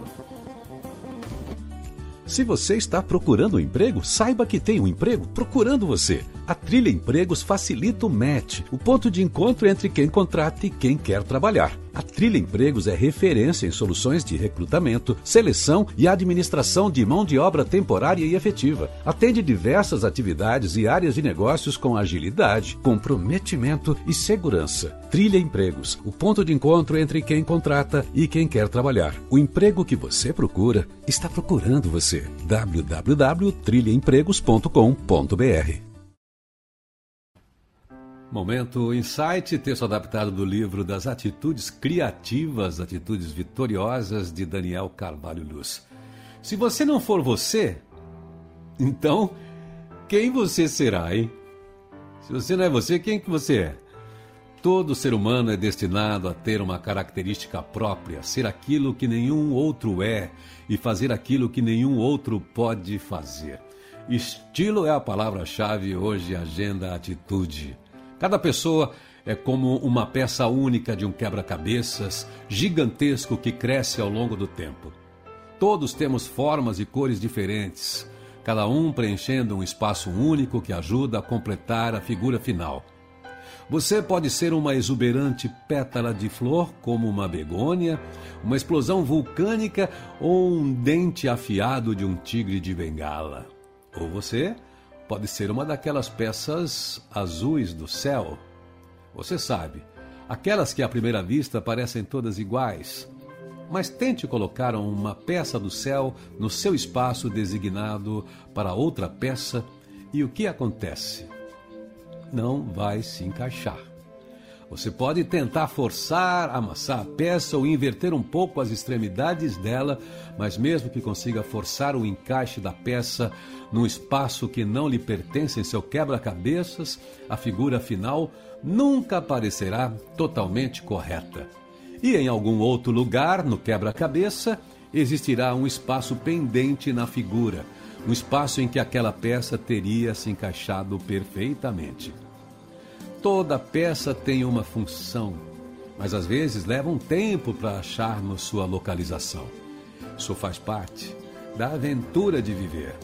Se você está procurando um emprego, saiba que tem um emprego procurando você. A Trilha Empregos facilita o match, o ponto de encontro entre quem contrata e quem quer trabalhar. A Trilha Empregos é referência em soluções de recrutamento, seleção e administração de mão de obra temporária e efetiva. Atende diversas atividades e áreas de negócios com agilidade, comprometimento e segurança. Trilha Empregos, o ponto de encontro entre quem contrata e quem quer trabalhar. O emprego que você procura está procurando você. www.trilhaempregos.com.br Momento Insight, texto adaptado do livro das Atitudes Criativas, Atitudes Vitoriosas, de Daniel Carvalho Luz. Se você não for você, então quem você será, hein? Se você não é você, quem que você é? Todo ser humano é destinado a ter uma característica própria, ser aquilo que nenhum outro é e fazer aquilo que nenhum outro pode fazer. Estilo é a palavra-chave hoje, agenda, atitude. Cada pessoa é como uma peça única de um quebra-cabeças gigantesco que cresce ao longo do tempo. Todos temos formas e cores diferentes, cada um preenchendo um espaço único que ajuda a completar a figura final. Você pode ser uma exuberante pétala de flor, como uma begônia, uma explosão vulcânica ou um dente afiado de um tigre de bengala. Ou você pode ser uma daquelas peças azuis do céu. Você sabe, aquelas que à primeira vista parecem todas iguais. Mas tente colocar uma peça do céu no seu espaço designado para outra peça e o que acontece? Não vai se encaixar. Você pode tentar forçar, amassar a peça ou inverter um pouco as extremidades dela, mas mesmo que consiga forçar o encaixe da peça num espaço que não lhe pertence em seu quebra-cabeças, a figura final nunca aparecerá totalmente correta. E em algum outro lugar, no quebra-cabeça, existirá um espaço pendente na figura, um espaço em que aquela peça teria se encaixado perfeitamente. Toda peça tem uma função, mas às vezes leva um tempo para acharmos sua localização. Isso faz parte da aventura de viver.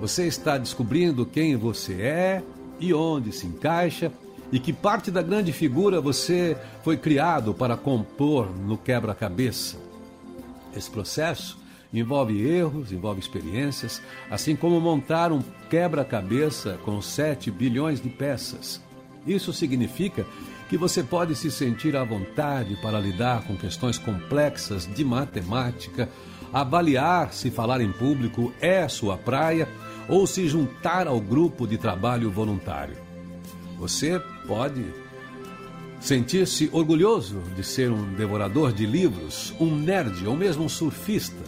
Você está descobrindo quem você é e onde se encaixa e que parte da grande figura você foi criado para compor no quebra-cabeça. Esse processo envolve erros, envolve experiências, assim como montar um quebra-cabeça com 7 bilhões de peças. Isso significa que você pode se sentir à vontade para lidar com questões complexas de matemática, avaliar se falar em público é sua praia ou se juntar ao grupo de trabalho voluntário. Você pode sentir-se orgulhoso de ser um devorador de livros, um nerd ou mesmo um surfista.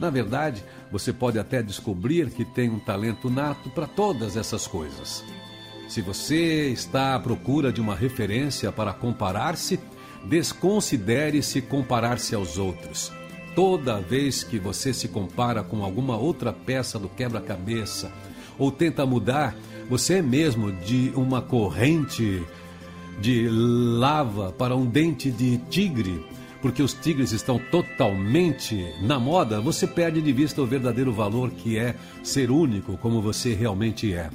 Na verdade, você pode até descobrir que tem um talento nato para todas essas coisas. Se você está à procura de uma referência para comparar-se, desconsidere-se comparar-se aos outros. Toda vez que você se compara com alguma outra peça do quebra-cabeça ou tenta mudar, você é mesmo de uma corrente de lava para um dente de tigre, porque os tigres estão totalmente na moda, você perde de vista o verdadeiro valor que é ser único como você realmente é.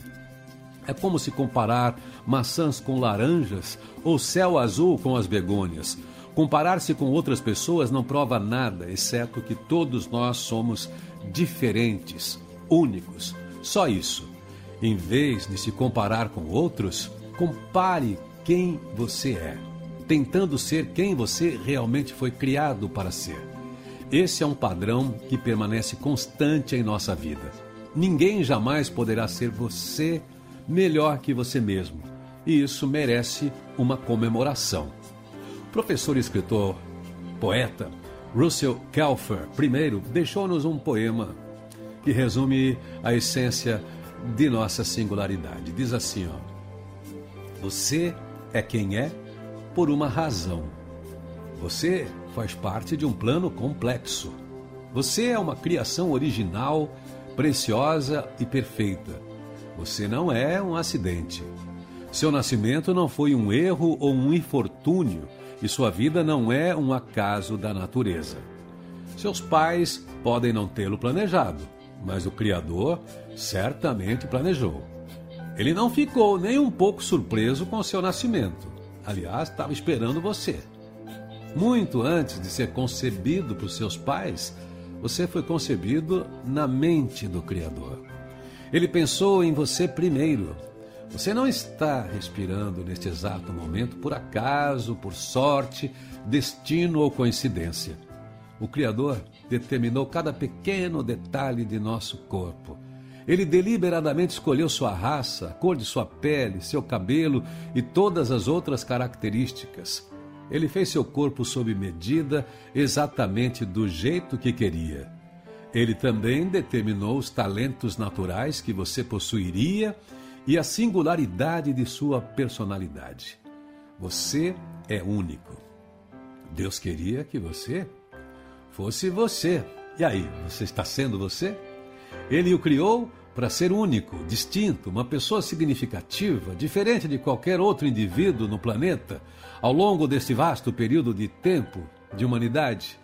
É como se comparar maçãs com laranjas ou céu azul com as begônias. Comparar-se com outras pessoas não prova nada, exceto que todos nós somos diferentes, únicos. Só isso. Em vez de se comparar com outros, compare quem você é, tentando ser quem você realmente foi criado para ser. Esse é um padrão que permanece constante em nossa vida. Ninguém jamais poderá ser você melhor que você mesmo. e isso merece uma comemoração. Professor escritor, poeta Russell Kelfer, primeiro, deixou-nos um poema que resume a essência de nossa singularidade. Diz assim, ó: Você é quem é por uma razão. Você faz parte de um plano complexo. Você é uma criação original, preciosa e perfeita. Você não é um acidente. Seu nascimento não foi um erro ou um infortúnio, e sua vida não é um acaso da natureza. Seus pais podem não tê-lo planejado, mas o Criador certamente planejou. Ele não ficou nem um pouco surpreso com seu nascimento. Aliás, estava esperando você. Muito antes de ser concebido por seus pais, você foi concebido na mente do Criador. Ele pensou em você primeiro. Você não está respirando neste exato momento por acaso, por sorte, destino ou coincidência. O Criador determinou cada pequeno detalhe de nosso corpo. Ele deliberadamente escolheu sua raça, a cor de sua pele, seu cabelo e todas as outras características. Ele fez seu corpo sob medida, exatamente do jeito que queria. Ele também determinou os talentos naturais que você possuiria e a singularidade de sua personalidade. Você é único. Deus queria que você fosse você. E aí, você está sendo você? Ele o criou para ser único, distinto, uma pessoa significativa, diferente de qualquer outro indivíduo no planeta, ao longo deste vasto período de tempo de humanidade.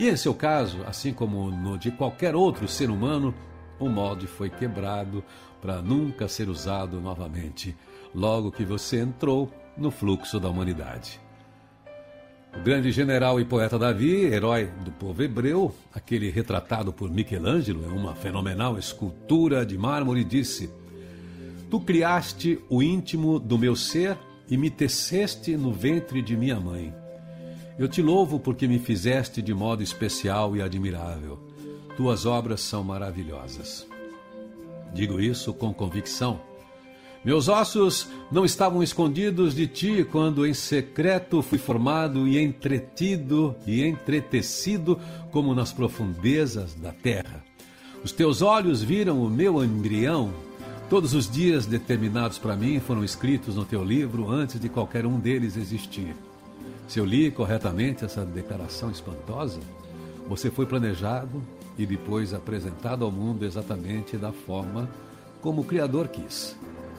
E em seu caso, assim como no de qualquer outro ser humano, o molde foi quebrado para nunca ser usado novamente, logo que você entrou no fluxo da humanidade. O grande general e poeta Davi, herói do povo hebreu, aquele retratado por Michelangelo em uma fenomenal escultura de mármore, disse: Tu criaste o íntimo do meu ser e me teceste no ventre de minha mãe. Eu te louvo porque me fizeste de modo especial e admirável. Tuas obras são maravilhosas. Digo isso com convicção meus ossos não estavam escondidos de ti quando em secreto fui formado e entretido e entretecido como nas profundezas da terra. Os teus olhos viram o meu embrião. Todos os dias determinados para mim foram escritos no teu livro antes de qualquer um deles existir. Se eu li corretamente essa declaração espantosa, você foi planejado e depois apresentado ao mundo exatamente da forma como o Criador quis.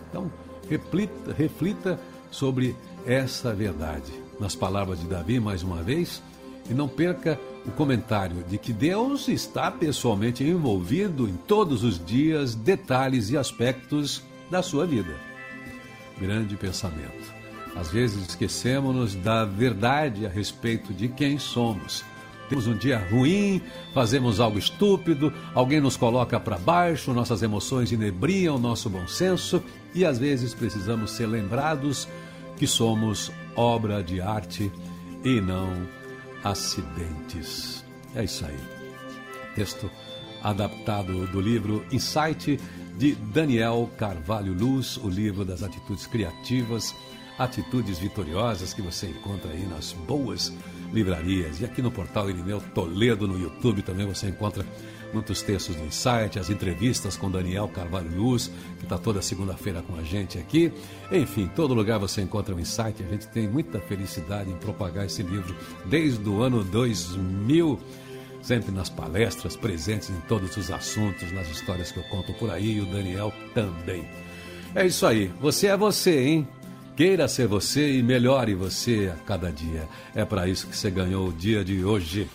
Então, reflita, reflita sobre essa verdade. Nas palavras de Davi, mais uma vez, e não perca o comentário de que Deus está pessoalmente envolvido em todos os dias, detalhes e aspectos da sua vida. Grande pensamento. Às vezes esquecemos-nos da verdade a respeito de quem somos temos um dia ruim, fazemos algo estúpido, alguém nos coloca para baixo, nossas emoções inebriam nosso bom senso e às vezes precisamos ser lembrados que somos obra de arte e não acidentes. É isso aí. Texto adaptado do livro Insight de Daniel Carvalho Luz, o livro das atitudes criativas, atitudes vitoriosas que você encontra aí nas boas livrarias. E aqui no portal Irineu Toledo, no YouTube, também você encontra muitos textos do site, as entrevistas com Daniel Carvalho Luz, que está toda segunda-feira com a gente aqui. Enfim, todo lugar você encontra o insight. A gente tem muita felicidade em propagar esse livro desde o ano 2000 sempre nas palestras, presentes em todos os assuntos, nas histórias que eu conto por aí, e o Daniel também. É isso aí, você é você, hein? Queira ser você e melhore você a cada dia. É para isso que você ganhou o dia de hoje.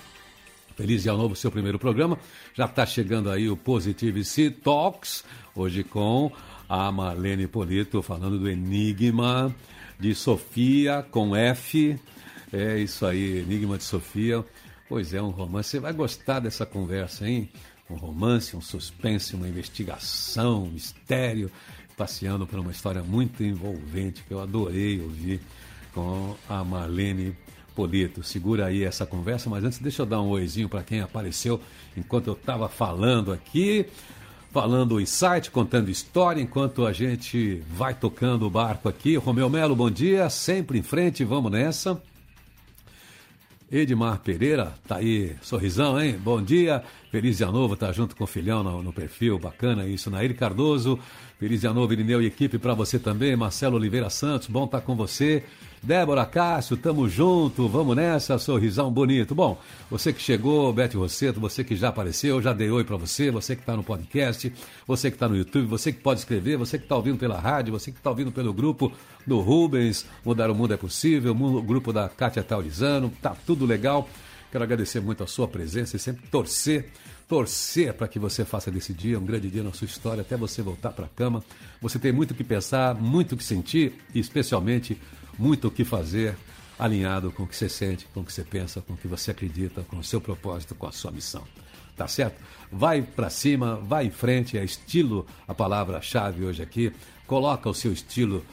Feliz dia novo, seu primeiro programa. Já está chegando aí o Positive C Talks, hoje com a Marlene Polito, falando do Enigma de Sofia com F. É isso aí, Enigma de Sofia. Pois é, um romance. Você vai gostar dessa conversa, hein? Um romance, um suspense, uma investigação, um mistério passeando por uma história muito envolvente que eu adorei ouvir com a Marlene Polito. Segura aí essa conversa, mas antes deixa eu dar um oizinho para quem apareceu enquanto eu estava falando aqui. falando o insight, contando história, enquanto a gente vai tocando o barco aqui. Romeu Melo, bom dia, sempre em frente, vamos nessa. Edmar Pereira, tá aí, sorrisão, hein? Bom dia, feliz dia novo, tá junto com o filhão no, no perfil, bacana isso. Nair Cardoso, feliz dia novo, Irineu e equipe para você também. Marcelo Oliveira Santos, bom estar tá com você. Débora Cássio, tamo junto, vamos nessa, sorrisão bonito. Bom, você que chegou, Beth Rosseto, você que já apareceu, já dei oi para você, você que está no podcast, você que está no YouTube, você que pode escrever, você que está ouvindo pela rádio, você que está ouvindo pelo grupo do Rubens, Mudar o Mundo é Possível, o grupo da Kátia Taurizano, tá tudo legal. Quero agradecer muito a sua presença e sempre torcer torcer para que você faça desse dia um grande dia na sua história, até você voltar para a cama. Você tem muito o que pensar, muito o que sentir especialmente, muito o que fazer alinhado com o que você sente, com o que você pensa, com o que você acredita, com o seu propósito, com a sua missão. Tá certo? Vai para cima, vai em frente, é estilo a palavra-chave hoje aqui. Coloca o seu estilo,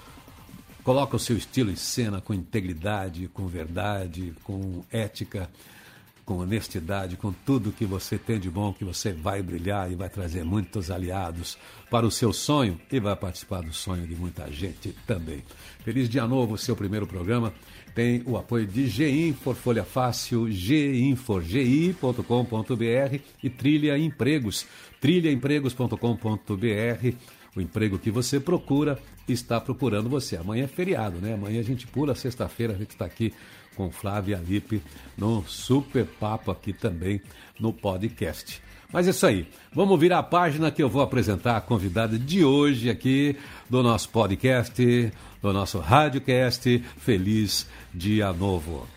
coloca o seu estilo em cena com integridade, com verdade, com ética com honestidade, com tudo que você tem de bom, que você vai brilhar e vai trazer muitos aliados para o seu sonho e vai participar do sonho de muita gente também. Feliz dia novo, seu primeiro programa. Tem o apoio de Ginfor, Folha Fácil, Ginfor, gi.com.br e Trilha Empregos, trilhaempregos.com.br. O emprego que você procura está procurando você. Amanhã é feriado, né? Amanhã a gente pula, sexta-feira a gente está aqui com Flávia Lipe no super papo aqui também no podcast. Mas é isso aí. Vamos virar a página que eu vou apresentar a convidada de hoje aqui do nosso podcast, do nosso radiocast. Feliz Dia Novo.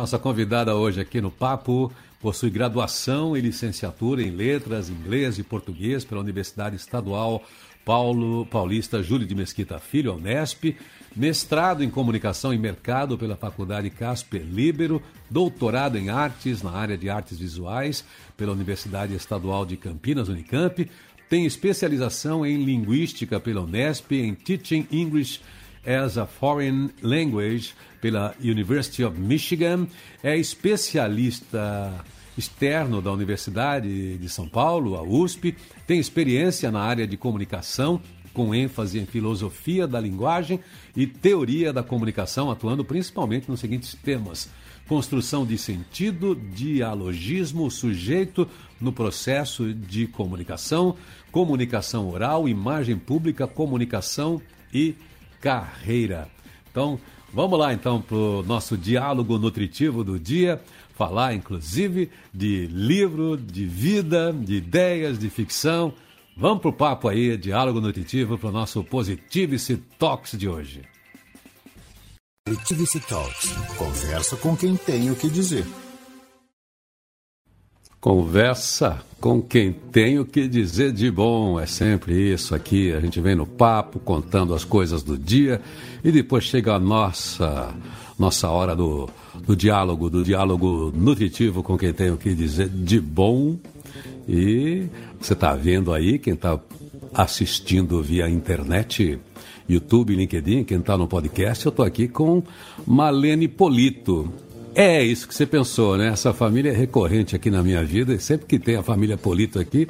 Nossa convidada hoje aqui no Papo possui graduação e licenciatura em Letras, Inglês e Português pela Universidade Estadual Paulo Paulista Júlio de Mesquita Filho, Unesp, mestrado em Comunicação e Mercado pela Faculdade Casper Libero, doutorado em Artes na área de Artes Visuais pela Universidade Estadual de Campinas, Unicamp, tem especialização em Linguística pela Unesp, em Teaching English as a Foreign Language pela University of Michigan, é especialista externo da Universidade de São Paulo, a USP, tem experiência na área de comunicação, com ênfase em filosofia da linguagem e teoria da comunicação, atuando principalmente nos seguintes temas: construção de sentido, dialogismo, sujeito no processo de comunicação, comunicação oral, imagem pública, comunicação e carreira. Então, vamos lá então para o nosso diálogo nutritivo do dia, falar inclusive de livro, de vida, de ideias, de ficção. Vamos para o papo aí, diálogo nutritivo, para o nosso Positivity Talks de hoje. Positivity Talks. Conversa com quem tem o que dizer. Conversa com quem tem o que dizer de bom. É sempre isso aqui. A gente vem no papo, contando as coisas do dia e depois chega a nossa, nossa hora do, do diálogo, do diálogo nutritivo com quem tem o que dizer de bom. E você está vendo aí, quem está assistindo via internet, YouTube, LinkedIn, quem está no podcast, eu estou aqui com Malene Polito. É isso que você pensou, né? Essa família é recorrente aqui na minha vida, e sempre que tem a família Polito aqui,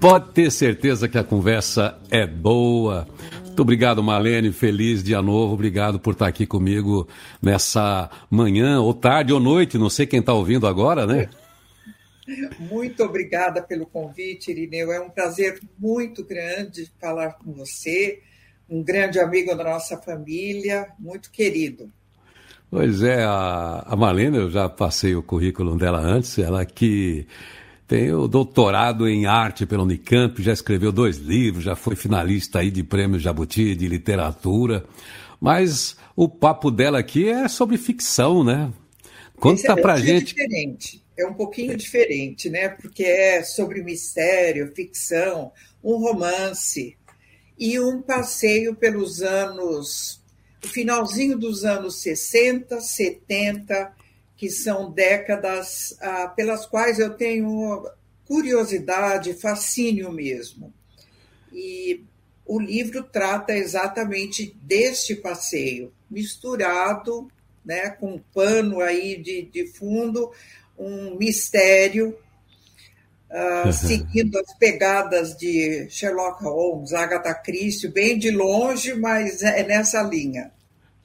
pode ter certeza que a conversa é boa. Muito obrigado, Marlene. Feliz dia novo. Obrigado por estar aqui comigo nessa manhã, ou tarde, ou noite. Não sei quem está ouvindo agora, né? <laughs> Muito obrigada pelo convite, Irineu. É um prazer muito grande falar com você, um grande amigo da nossa família, muito querido. Pois é, a, a Marlene, eu já passei o currículo dela antes, ela que tem o doutorado em arte pela Unicamp, já escreveu dois livros, já foi finalista aí de prêmio Jabuti de literatura. Mas o papo dela aqui é sobre ficção, né? Conta é, pra é gente. Diferente. É um pouquinho é. diferente, né? Porque é sobre mistério, ficção, um romance e um passeio pelos anos finalzinho dos anos 60, 70, que são décadas ah, pelas quais eu tenho curiosidade, fascínio mesmo. E o livro trata exatamente deste passeio, misturado né, com um pano aí de, de fundo, um mistério, uh, seguindo as pegadas de Sherlock Holmes, Agatha Christie, bem de longe, mas é nessa linha.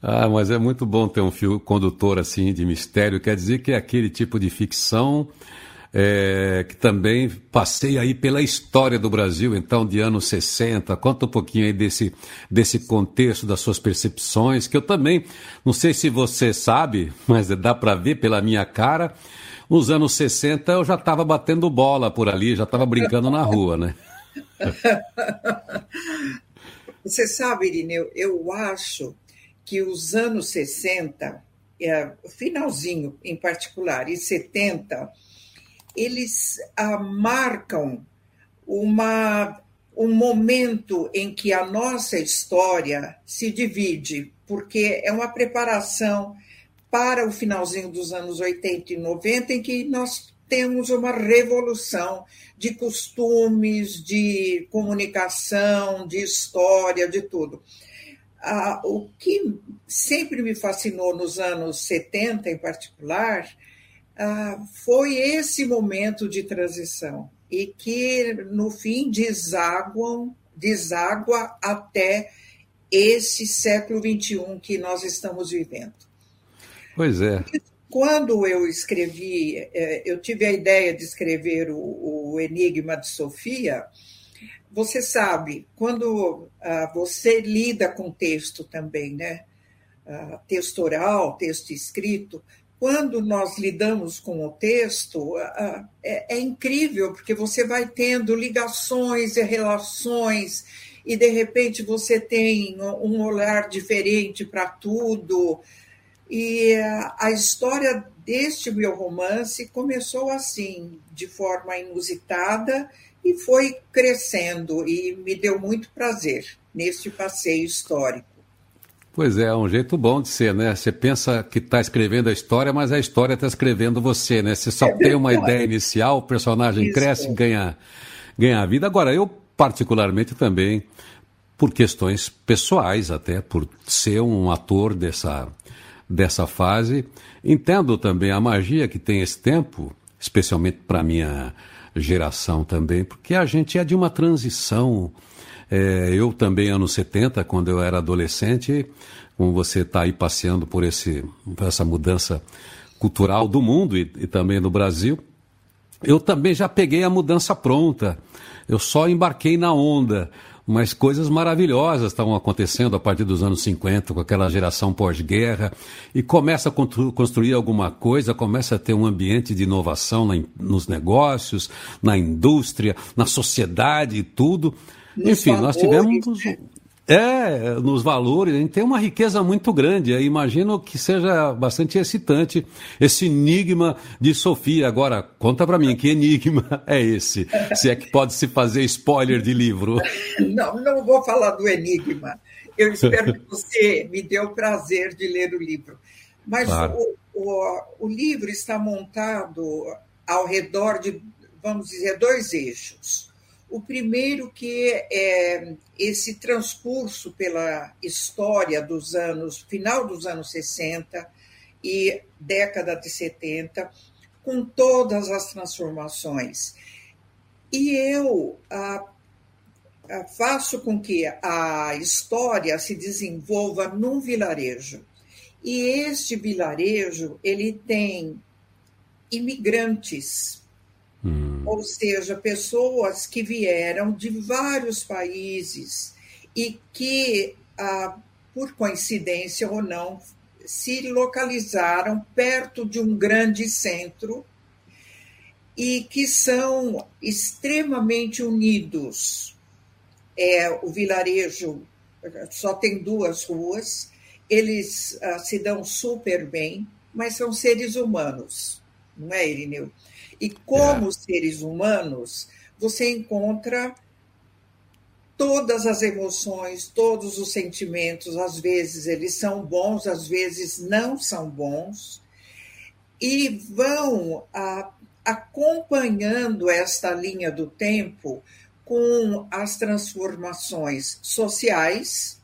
Ah, mas é muito bom ter um fio condutor assim de mistério. Quer dizer que é aquele tipo de ficção é, que também passei aí pela história do Brasil, então, de anos 60. Conta um pouquinho aí desse, desse contexto, das suas percepções, que eu também, não sei se você sabe, <laughs> mas dá para ver pela minha cara, nos anos 60 eu já estava batendo bola por ali, já estava brincando na rua, né? <laughs> Você sabe, Irineu, eu acho que os anos 60, é, finalzinho em particular, e 70, eles ah, marcam uma, um momento em que a nossa história se divide, porque é uma preparação para o finalzinho dos anos 80 e 90, em que nós temos uma revolução de costumes, de comunicação, de história, de tudo. Ah, o que sempre me fascinou nos anos 70, em particular, ah, foi esse momento de transição e que, no fim, desaguam, deságua até esse século XXI que nós estamos vivendo. Pois é. Quando eu escrevi, eh, eu tive a ideia de escrever o, o Enigma de Sofia, você sabe, quando ah, você lida com texto também, né? Ah, texto oral, texto escrito, quando nós lidamos com o texto, é, é, incrível, porque você vai tendo ligações e relações, e de repente você tem um olhar diferente para tudo. E a história deste meu romance começou assim, de forma inusitada, e foi crescendo, e me deu muito prazer neste passeio histórico. Pois é, é um jeito bom de ser, né? Você pensa que está escrevendo a história, mas a história está escrevendo você, né? Você só é tem uma ideia inicial, o personagem Isso. cresce e ganha, ganha vida. Agora, eu particularmente também, por questões pessoais até, por ser um ator dessa, dessa fase, entendo também a magia que tem esse tempo, especialmente para minha geração também, porque a gente é de uma transição é, eu também, anos 70, quando eu era adolescente, como você está aí passeando por, esse, por essa mudança cultural do mundo e, e também do Brasil, eu também já peguei a mudança pronta. Eu só embarquei na onda mas coisas maravilhosas estavam acontecendo a partir dos anos 50, com aquela geração pós-guerra, e começa a construir alguma coisa, começa a ter um ambiente de inovação na, nos negócios, na indústria, na sociedade e tudo. Enfim, nós tivemos. É, nos valores, a gente tem uma riqueza muito grande. Eu imagino que seja bastante excitante esse enigma de Sofia. Agora, conta para mim, que enigma é esse? Se é que pode se fazer spoiler de livro. <laughs> Não, não vou falar do enigma. Eu espero que você me dê o prazer de ler o livro. Mas claro. o, o, o livro está montado ao redor de, vamos dizer, dois eixos. O primeiro que é esse transcurso pela história dos anos, final dos anos 60 e década de 70, com todas as transformações. E eu faço com que a história se desenvolva num vilarejo. E este vilarejo, ele tem imigrantes Hum. Ou seja, pessoas que vieram de vários países e que, ah, por coincidência ou não, se localizaram perto de um grande centro e que são extremamente unidos. É, o vilarejo só tem duas ruas, eles ah, se dão super bem, mas são seres humanos, não é, Irineu? E como é. seres humanos, você encontra todas as emoções, todos os sentimentos, às vezes eles são bons, às vezes não são bons, e vão a, acompanhando esta linha do tempo com as transformações sociais,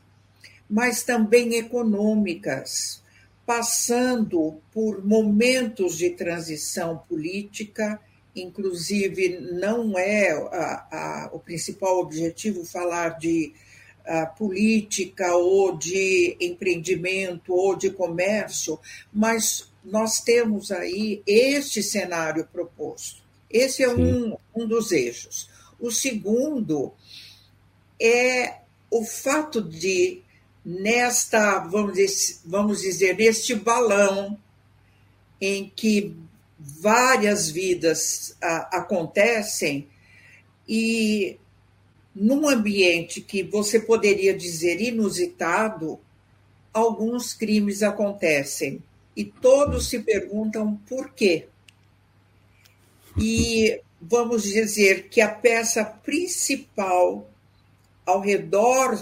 mas também econômicas, passando por momentos de transição política, inclusive não é a, a, o principal objetivo falar de política ou de empreendimento ou de comércio, mas nós temos aí este cenário proposto. Esse é um, um dos eixos. O segundo é o fato de, nesta, vamos dizer, vamos dizer neste balão em que várias vidas a, acontecem e num ambiente que você poderia dizer inusitado, alguns crimes acontecem e todos se perguntam por quê. E vamos dizer que a peça principal ao redor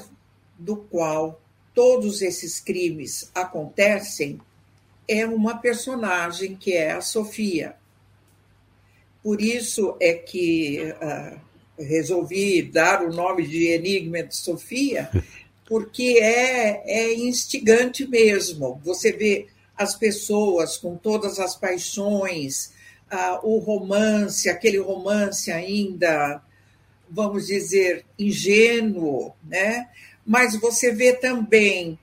do qual todos esses crimes acontecem é uma personagem que é a Sofia. Por isso é que uh, resolvi dar o nome de Enigma de Sofia, <laughs> porque é, é instigante mesmo. Você vê as pessoas com todas as paixões, uh, o romance, aquele romance ainda, vamos dizer, ingênuo, né? Mas você vê também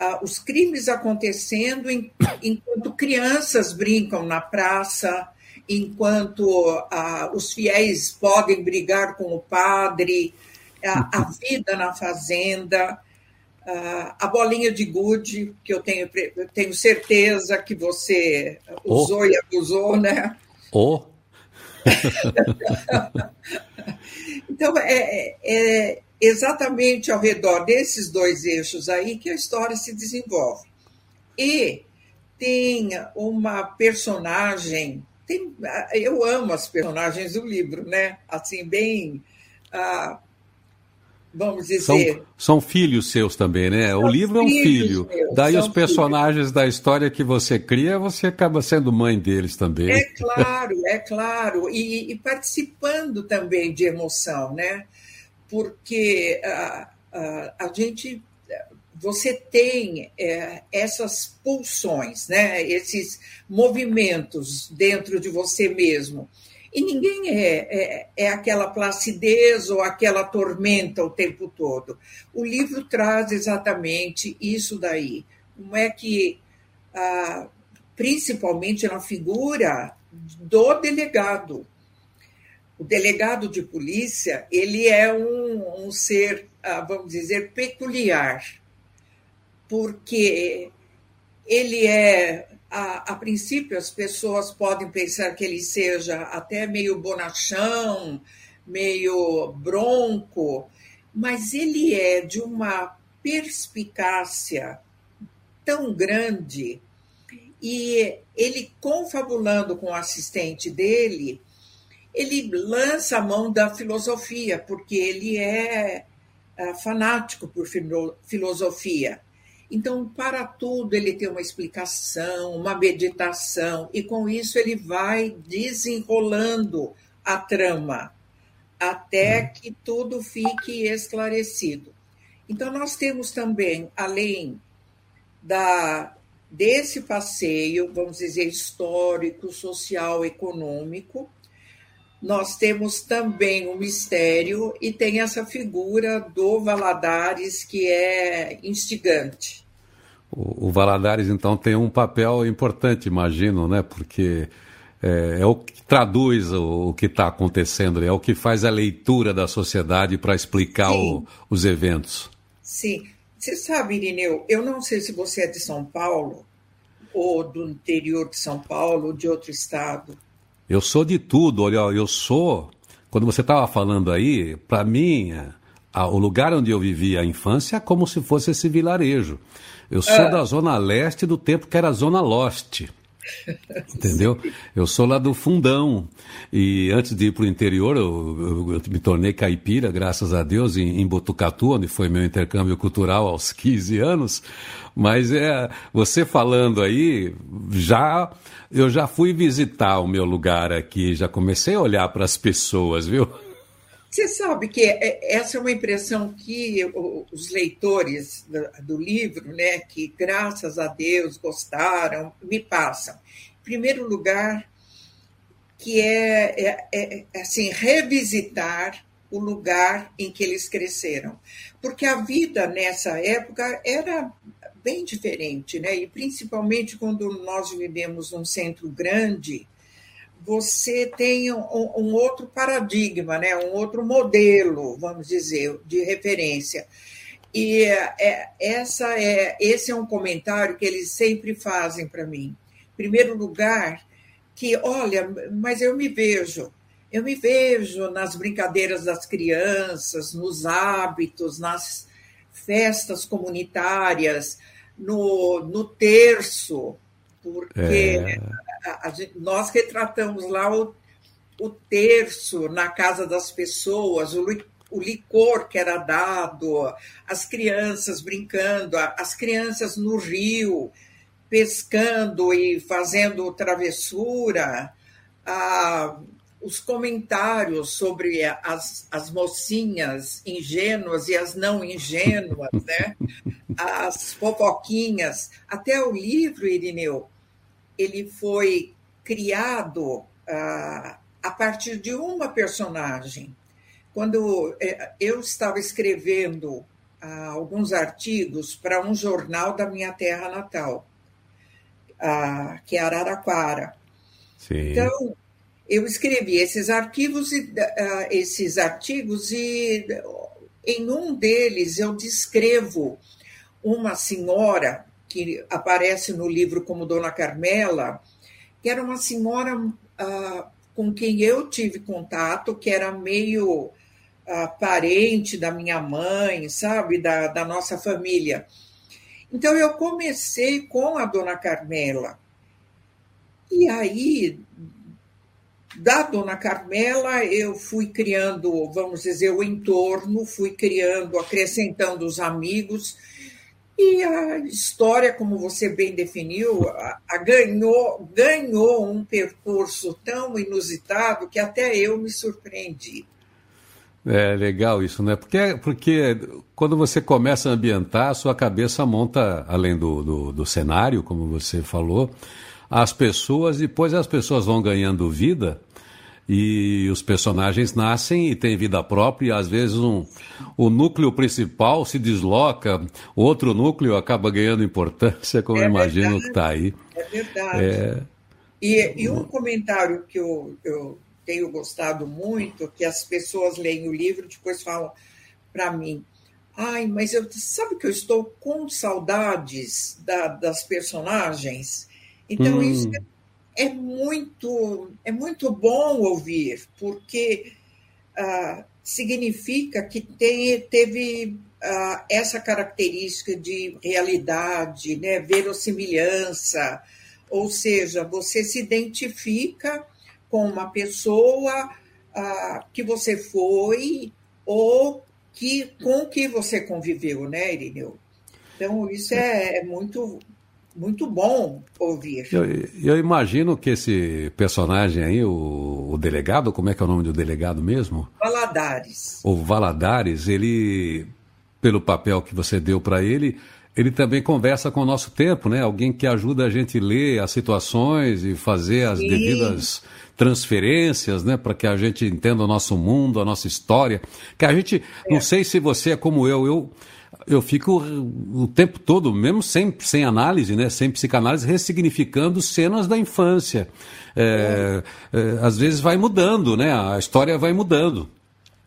uh, os crimes acontecendo em, enquanto crianças brincam na praça, enquanto uh, os fiéis podem brigar com o padre, a, a vida na fazenda, uh, a bolinha de gude, que eu tenho, eu tenho certeza que você usou oh. e abusou, né? Oh. <laughs> então, é, é, exatamente ao redor desses dois eixos aí que a história se desenvolve. E tem uma personagem, tem, eu amo as personagens do livro, né? Assim, bem. Ah, vamos dizer. São, são, filhos seus também, né? São o livro é um filho. Meus, Daí os personagens filhos. da história que você cria, você acaba sendo mãe deles também. É claro, é claro. E, e participando também de emoção, né? Porque a, a, a gente você tem é, essas pulsões, né? esses movimentos dentro de você mesmo. E ninguém é, é, é, aquela placidez ou aquela tormenta o tempo todo. O livro traz exatamente isso daí. Como é que, ah, principalmente na figura do delegado, o delegado de polícia ele é um, um ser, ah, vamos dizer, peculiar, porque ele é, a, a, princípio, as pessoas podem pensar que ele seja até meio bonachão, meio bronco, mas ele é de uma perspicácia tão grande e ele confabulando com o assistente dele, ele lança a mão da filosofia, porque ele é, é fanático por filosofia. Então, para tudo, ele tem uma explicação, uma meditação, e com isso ele vai desenrolando a trama até uhum. que tudo fique esclarecido. Então, nós temos também, além da, desse passeio, vamos dizer, histórico, social, econômico, nós temos também o mistério e tem essa figura do Valadares que é instigante. O, o Valadares, então, tem um papel importante, imagino, né? Porque é, é o que traduz o, o que está acontecendo, é o que faz a leitura da sociedade para explicar o, os eventos. Sim. Você sabe, Irineu, eu não sei se você é de São Paulo, ou do interior de São Paulo, ou de outro estado, eu sou de tudo, olha, eu sou. Quando você estava falando aí, para mim, a, o lugar onde eu vivi a infância é como se fosse esse vilarejo. Eu sou ah. da zona leste do tempo que era zona lost. Entendeu? Eu sou lá do fundão. E antes de ir para o interior, eu, eu, eu, me tornei caipira, graças a Deus, em, em Botucatu, onde foi meu intercâmbio cultural aos 15 anos. Mas é, você falando aí, já eu já fui visitar o meu lugar aqui, já comecei a olhar para as pessoas, viu? Você sabe que é, essa é uma impressão que os leitores do livro, né, que graças a Deus gostaram, me passam. Em primeiro lugar, que é, é, é, é assim revisitar o lugar em que eles cresceram, porque a vida nessa época era bem diferente, né? E principalmente quando nós vivemos num centro grande, você tem um, um, outro paradigma, né? um outro modelo, vamos dizer, de referência. E é, essa é, esse é um comentário que eles sempre fazem para mim. Em primeiro lugar, que, olha, mas eu me vejo, eu me vejo nas brincadeiras das crianças, nos hábitos, nas festas comunitárias, no, no terço, porque é. A, a, nós retratamos lá o, o terço na casa das pessoas, o, o licor que era dado, as crianças brincando, as crianças no rio, pescando e fazendo travessura, ah, os comentários sobre as, as mocinhas ingênuas e as não ingênuas, né? <laughs> as fofoquinhas. Até o livro, Irineu, ele foi criado ah, a partir de uma personagem. Quando eh, eu estava escrevendo ah, alguns artigos para um jornal da minha terra natal, ah, que é Araraquara. Sim. Então, eu escrevi esses arquivos e uh, esses artigos e em um deles eu descrevo uma senhora que aparece no livro como Dona Carmela, que era uma senhora uh, com quem eu tive contato, que era meio uh, parente da minha mãe, sabe, da, da nossa família. Então eu comecei com a Dona Carmela. E aí, da Dona Carmela, eu fui criando, vamos dizer, o entorno, fui criando, acrescentando os amigos, e a história, como você bem definiu, a, a ganhou, ganhou um percurso tão inusitado que até eu me surpreendi. É legal isso, né? Porque, porque quando você começa a ambientar, a sua cabeça monta, além do, do, do cenário, como você falou, as pessoas, depois as pessoas vão ganhando vida e os personagens nascem e têm vida própria, e às vezes um, o núcleo principal se desloca, outro núcleo acaba ganhando importância, como é eu imagino que está aí. É verdade. É... E, e, um comentário que eu, eu tenho gostado muito, que as pessoas leem o livro e depois falam para mim, ai, mas eu sabe que eu estou com saudades da, das personagens? Então, hum. isso é, é, muito, é muito bom ouvir, porque ah, significa que tem, teve ah, essa característica de realidade, né, verossimilhança, ou seja, você se identifica com uma pessoa ah, que você foi ou que, com que você conviveu, né, Irineu? Então, isso é, é muito muito bom ouvir. Eu, eu, imagino que esse personagem aí, o, o, delegado, como é que é o nome do delegado mesmo? Valadares. O Valadares, ele, pelo papel que você deu para ele, ele também conversa com o nosso tempo, né? Alguém que ajuda a gente a ler as situações e fazer as Sim. devidas transferências, né, para que a gente entenda o nosso mundo, a nossa história. Que a gente, é. não sei se você é como eu, eu eu fico o tempo todo, mesmo sem, sem análise, né, sem psicanálise, ressignificando cenas da infância. É, é, às vezes vai mudando, né? A história vai mudando.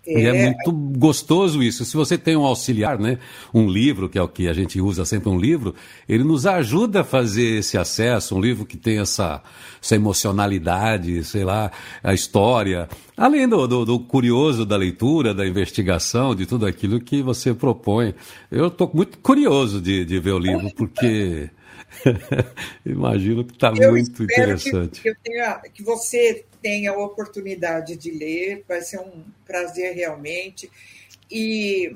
É. E é muito gostoso isso. Se você tem um auxiliar, né, um livro, que é o que a gente usa sempre um livro, ele nos ajuda a fazer esse acesso, um livro que tem essa, essa emocionalidade, sei lá, a história, além do, do, do curioso da leitura, da investigação, de tudo aquilo que você propõe. Eu estou muito curioso de, de ver o livro, porque <laughs> imagino que está muito interessante. Que, que, tenha, que você tenha a oportunidade de ler, vai ser um prazer realmente. E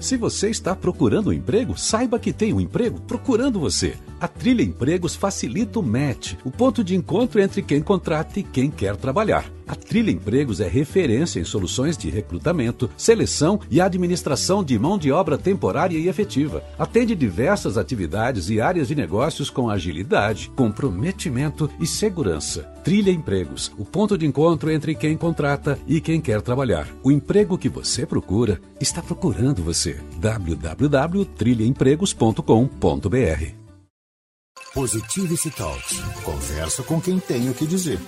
se você está procurando um emprego, saiba que tem um emprego procurando você. A Trilha Empregos facilita o match, o ponto de encontro entre quem contrata e quem quer trabalhar. A Trilha Empregos é referência em soluções de recrutamento, seleção e administração de mão de obra temporária e efetiva. Atende diversas atividades e áreas de negócios com agilidade, comprometimento e segurança. Trilha Empregos, o ponto de encontro entre quem contrata e quem quer trabalhar. O emprego que você procura está procurando você. www.trilhaempregos.com.br Positivity Talks. Conversa com quem tem o que dizer.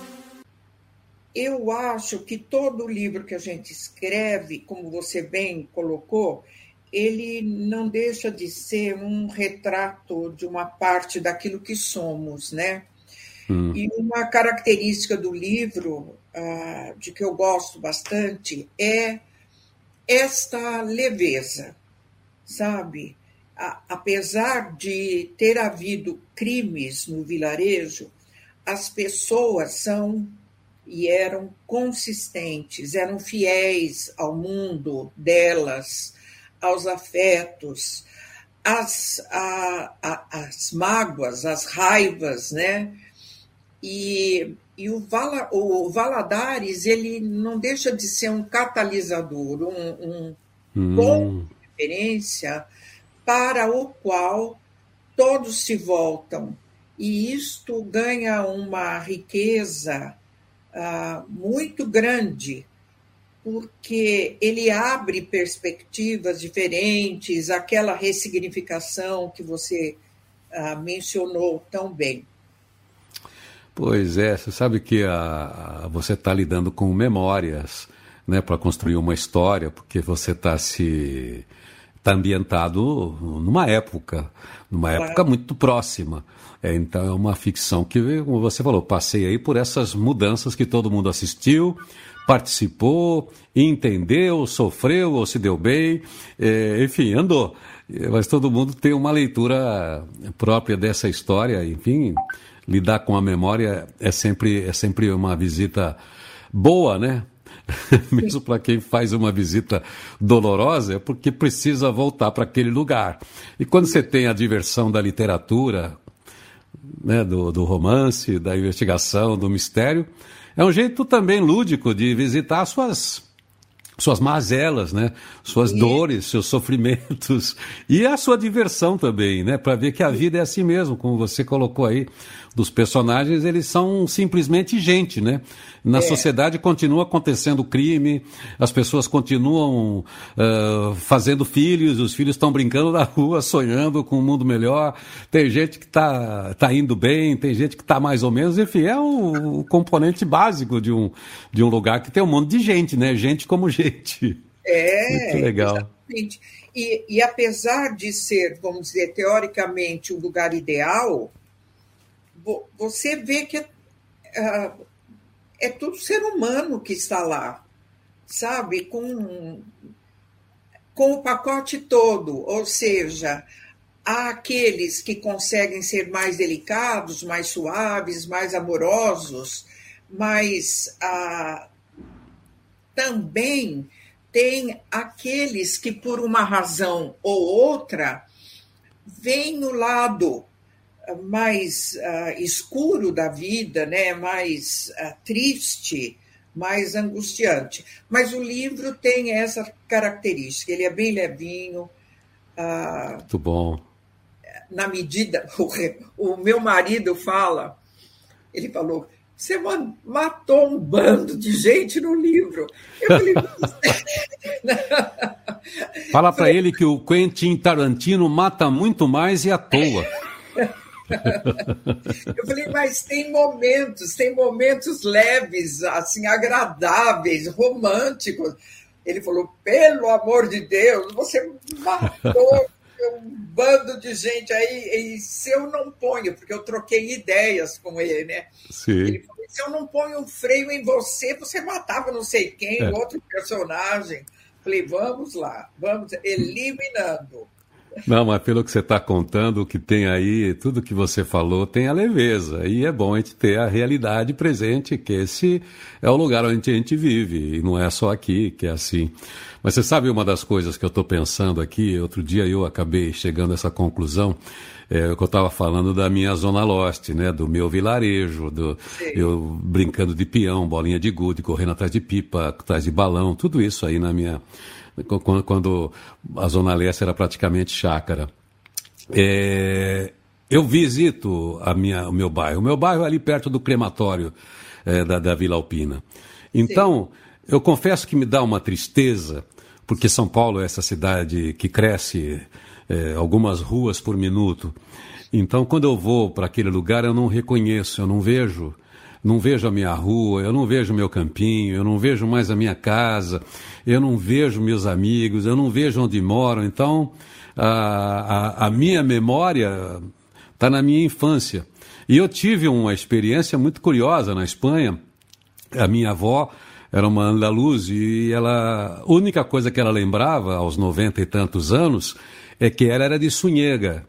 Eu acho que todo livro que a gente escreve, como você bem colocou, ele não deixa de ser um retrato de uma parte daquilo que somos, né? Hum. E uma característica do livro, uh, de que eu gosto bastante, é esta leveza, sabe? A, apesar de ter havido crimes no vilarejo, as pessoas são e eram consistentes, eram fiéis ao mundo delas, aos afetos, às, a, as mágoas, as raivas, né? E, e o, Vala, o Valadares ele não deixa de ser um catalisador, um, um hum. ponto de referência para o qual todos se voltam. E isto ganha uma riqueza uh, muito grande, porque ele abre perspectivas diferentes, aquela ressignificação que você uh, mencionou tão bem. Pois é, você sabe que a, a você está lidando com memórias né, para construir uma história, porque você está se tá ambientado numa época, numa época muito próxima. É, então é uma ficção que, como você falou, passei aí por essas mudanças que todo mundo assistiu, participou, entendeu, sofreu ou se deu bem, é, enfim, andou. Mas todo mundo tem uma leitura própria dessa história, enfim lidar com a memória é sempre, é sempre uma visita boa, né? <laughs> Mesmo para quem faz uma visita dolorosa, é porque precisa voltar para aquele lugar. E quando você tem a diversão da literatura, né, do, do romance, da investigação, do mistério, é um jeito também lúdico de visitar suas suas mazelas, né? Suas e... dores, seus sofrimentos <laughs> e a sua diversão também, né? Para ver que a vida é assim mesmo, como você colocou aí dos personagens, eles são simplesmente gente, né? Na é. sociedade continua acontecendo crime, as pessoas continuam uh, fazendo filhos, os filhos estão brincando na rua, <laughs> sonhando com um mundo melhor. Tem gente que está tá indo bem, tem gente que está mais ou menos, enfim, é o, o, componente básico de um, de um lugar que tem um monte de gente, né? Gente como gente. É, Muito legal. Exatamente. E, e apesar de ser, vamos dizer, teoricamente o um lugar ideal, você vê que é, é tudo ser humano que está lá, sabe? Com, com o pacote todo, ou seja, há aqueles que conseguem ser mais delicados, mais suaves, mais amorosos, mas ah, também tem aqueles que, por uma razão ou outra, vêm no lado mais uh, escuro da vida, né? mais uh, triste, mais angustiante. Mas o livro tem essa característica, ele é bem levinho. Uh, Muito bom. Na medida, <laughs> o, o meu marido fala, ele falou, você matou um bando de gente no livro. Eu falei, <laughs> Fala para ele que o Quentin Tarantino mata muito mais e à toa. <laughs> <laughs> Eu falei, mas tem momentos, tem momentos leves, assim, agradáveis, românticos. Ele falou: pelo amor de Deus, você matou um bando de gente aí, e se eu não ponho, porque eu troquei ideias com ele, né? Sim. Ele falou: se eu não ponho um freio em você, você matava não sei quem, é. outro personagem. Falei, vamos lá, vamos eliminando. Não, mas pelo que você está contando, o que tem aí, tudo que você falou tem a leveza. E é bom a gente ter a realidade presente, que esse é o lugar onde a gente vive, e não é só aqui que é assim. Mas você sabe uma das coisas que eu estou pensando aqui? Outro dia eu acabei chegando a essa conclusão. É, eu estava falando da minha zona leste, né, do meu vilarejo, do, eu brincando de peão, bolinha de gude, correndo atrás de pipa, atrás de balão, tudo isso aí na minha quando, quando a Zona Leste era praticamente chácara. É, eu visito a minha, o meu bairro. O meu bairro é ali perto do crematório é, da, da Vila Alpina. Então, Sim. eu confesso que me dá uma tristeza, porque São Paulo é essa cidade que cresce é, algumas ruas por minuto. Então, quando eu vou para aquele lugar, eu não reconheço, eu não vejo não vejo a minha rua, eu não vejo meu campinho, eu não vejo mais a minha casa, eu não vejo meus amigos, eu não vejo onde moram. Então, a, a, a minha memória está na minha infância. E eu tive uma experiência muito curiosa na Espanha. A minha avó era uma andaluz e ela, a única coisa que ela lembrava aos noventa e tantos anos é que ela era de Sunhega.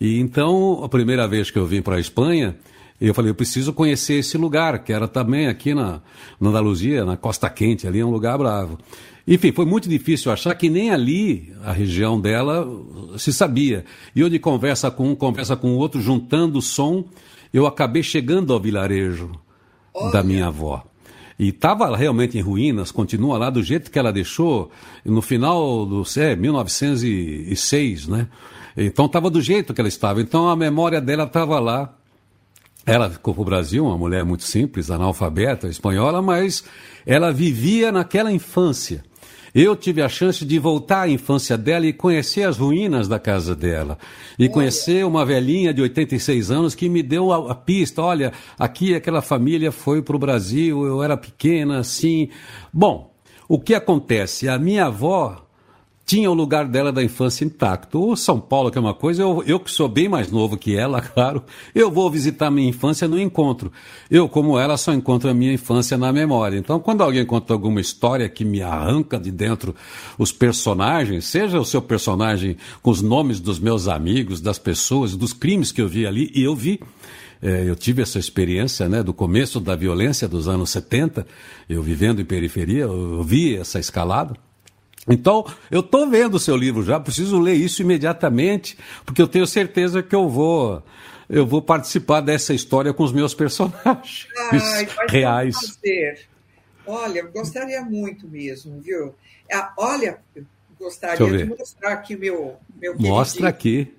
E então, a primeira vez que eu vim para a Espanha, e eu falei, eu preciso conhecer esse lugar, que era também aqui na, na Andaluzia, na Costa Quente, ali é um lugar bravo. Enfim, foi muito difícil achar que nem ali, a região dela, se sabia. E eu de conversa com um, conversa com o outro, juntando o som, eu acabei chegando ao vilarejo Olha. da minha avó. E estava realmente em ruínas, continua lá do jeito que ela deixou no final do é, 1906, né? Então estava do jeito que ela estava. Então a memória dela estava lá ela ficou para o Brasil, uma mulher muito simples, analfabeta, espanhola, mas ela vivia naquela infância. Eu tive a chance de voltar à infância dela e conhecer as ruínas da casa dela. E conhecer uma velhinha de 86 anos que me deu a, a pista. Olha, aqui aquela família foi para o Brasil, eu era pequena, assim. Bom, o que acontece? A minha avó tinha o lugar dela da infância intacto. O São Paulo, que é uma coisa, eu, eu que sou bem mais novo que ela, <laughs> claro, eu vou visitar minha infância no encontro. Eu, como ela, só encontro a minha infância na memória. Então, quando alguém conta alguma história que me arranca de dentro os personagens, seja o seu personagem com os nomes dos meus amigos, das pessoas, dos crimes que eu vi ali, e eu vi. É, eu tive essa experiência né, do começo da violência dos anos 70, eu vivendo em periferia, eu vi essa escalada. Então, eu estou vendo o seu livro já, preciso ler isso imediatamente, porque eu tenho certeza que eu vou eu vou participar dessa história com os meus <laughs> personagens Ai, reais. Olha, eu gostaria muito mesmo, viu? Ah, olha, gostaria de mostrar aqui meu, meu Mostra aqui.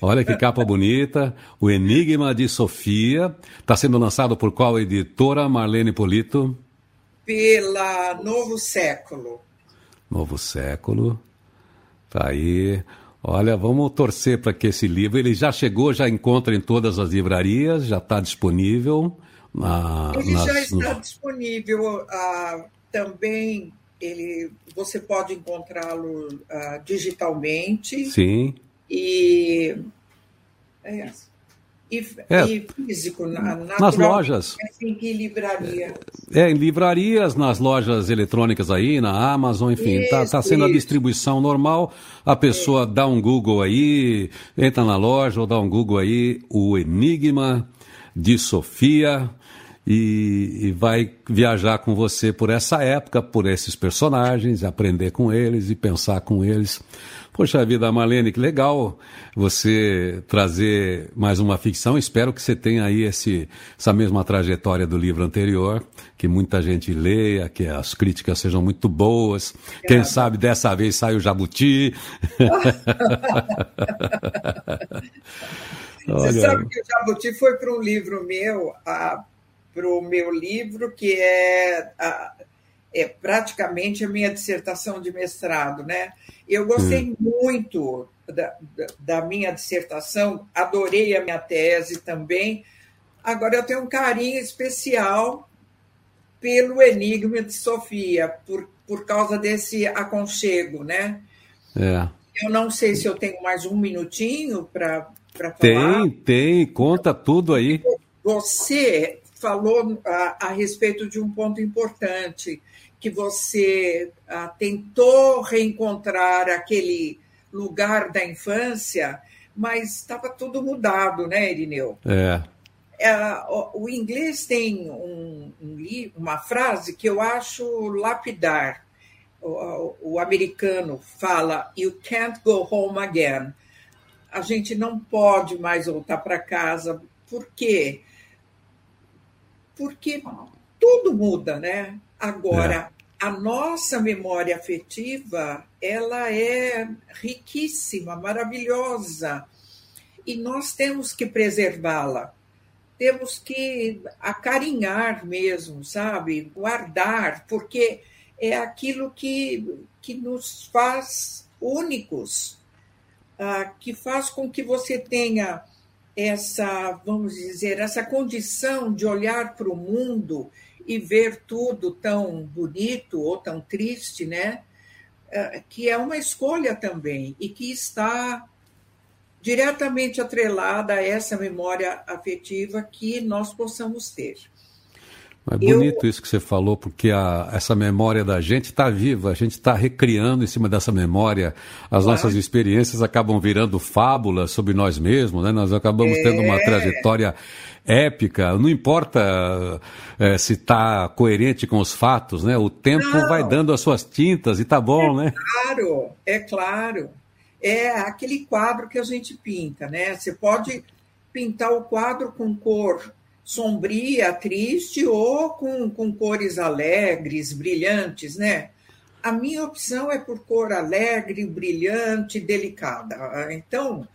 Olha que capa <laughs> bonita. O Enigma de Sofia. Está sendo lançado por qual editora, Marlene Polito? Pela Novo Século. Novo Século. Tá aí. Olha, vamos torcer para que esse livro ele já chegou, já encontra em todas as livrarias, já está disponível. Na, ele nas, já está disponível uh, também. Ele, você pode encontrá-lo uh, digitalmente. Sim. E é, e, é, e físico, na, nas lojas. É, em que livraria? É, em livrarias, nas lojas eletrônicas aí, na Amazon, enfim, está tá sendo isso. a distribuição normal. A pessoa é. dá um Google aí, entra na loja ou dá um Google aí, o Enigma de Sofia. E, e, vai viajar com você por essa época, por esses personagens, aprender com eles e pensar com eles. Poxa vida, Marlene, que legal você trazer mais uma ficção. Espero que você tenha aí esse, essa mesma trajetória do livro anterior, que muita gente leia, que as críticas sejam muito boas. É. Quem sabe dessa vez sai o Jabuti. <laughs> Você sabe que o Jabuti foi para um livro meu, para o meu livro, que é, a, é praticamente a minha dissertação de mestrado, né? Eu gostei hum. muito da, da, minha dissertação, adorei a minha tese também. Agora, eu tenho um carinho especial pelo Enigma de Sofia, por, por causa desse aconchego, né? É. Eu não sei se eu tenho mais um minutinho para falar. Tem, tem, conta tudo aí. Você falou a, a respeito de um ponto importante, que você a, tentou reencontrar aquele lugar da infância, mas estava tudo mudado, né, Irineu? É. é o, o, inglês tem um, um, uma frase que eu acho lapidar. O, o americano fala: You can't go home again. A gente não pode mais voltar para casa. Por quê? Porque tudo muda, né? Agora, é. a nossa memória afetiva, ela é riquíssima, maravilhosa, e nós temos que preservá-la. Temos que acarinhar mesmo, sabe? Guardar, porque é aquilo que, que nos faz únicos, ah, que faz com que você tenha essa, vamos dizer, essa condição de olhar para o mundo e ver tudo tão bonito ou tão triste, né? É, que é uma escolha também e que está diretamente atrelada a essa memória afetiva que nós possamos ter. É bonito eu... isso que você falou, porque a, essa memória da gente está viva, a gente está recriando em cima dessa memória. As claro. nossas experiências acabam virando fábulas sobre nós mesmos, né? Nós acabamos é... tendo uma é. trajetória épica, não importa é, se está coerente com os fatos, né? O tempo não. vai dando as suas tintas e tá bom, é né? Claro, é claro. É aquele quadro que a gente pinta, né? Você pode pintar o quadro com cor sombria, triste ou com, com cores alegres, brilhantes, né? A minha opção é por cor alegre, brilhante, delicada. Então,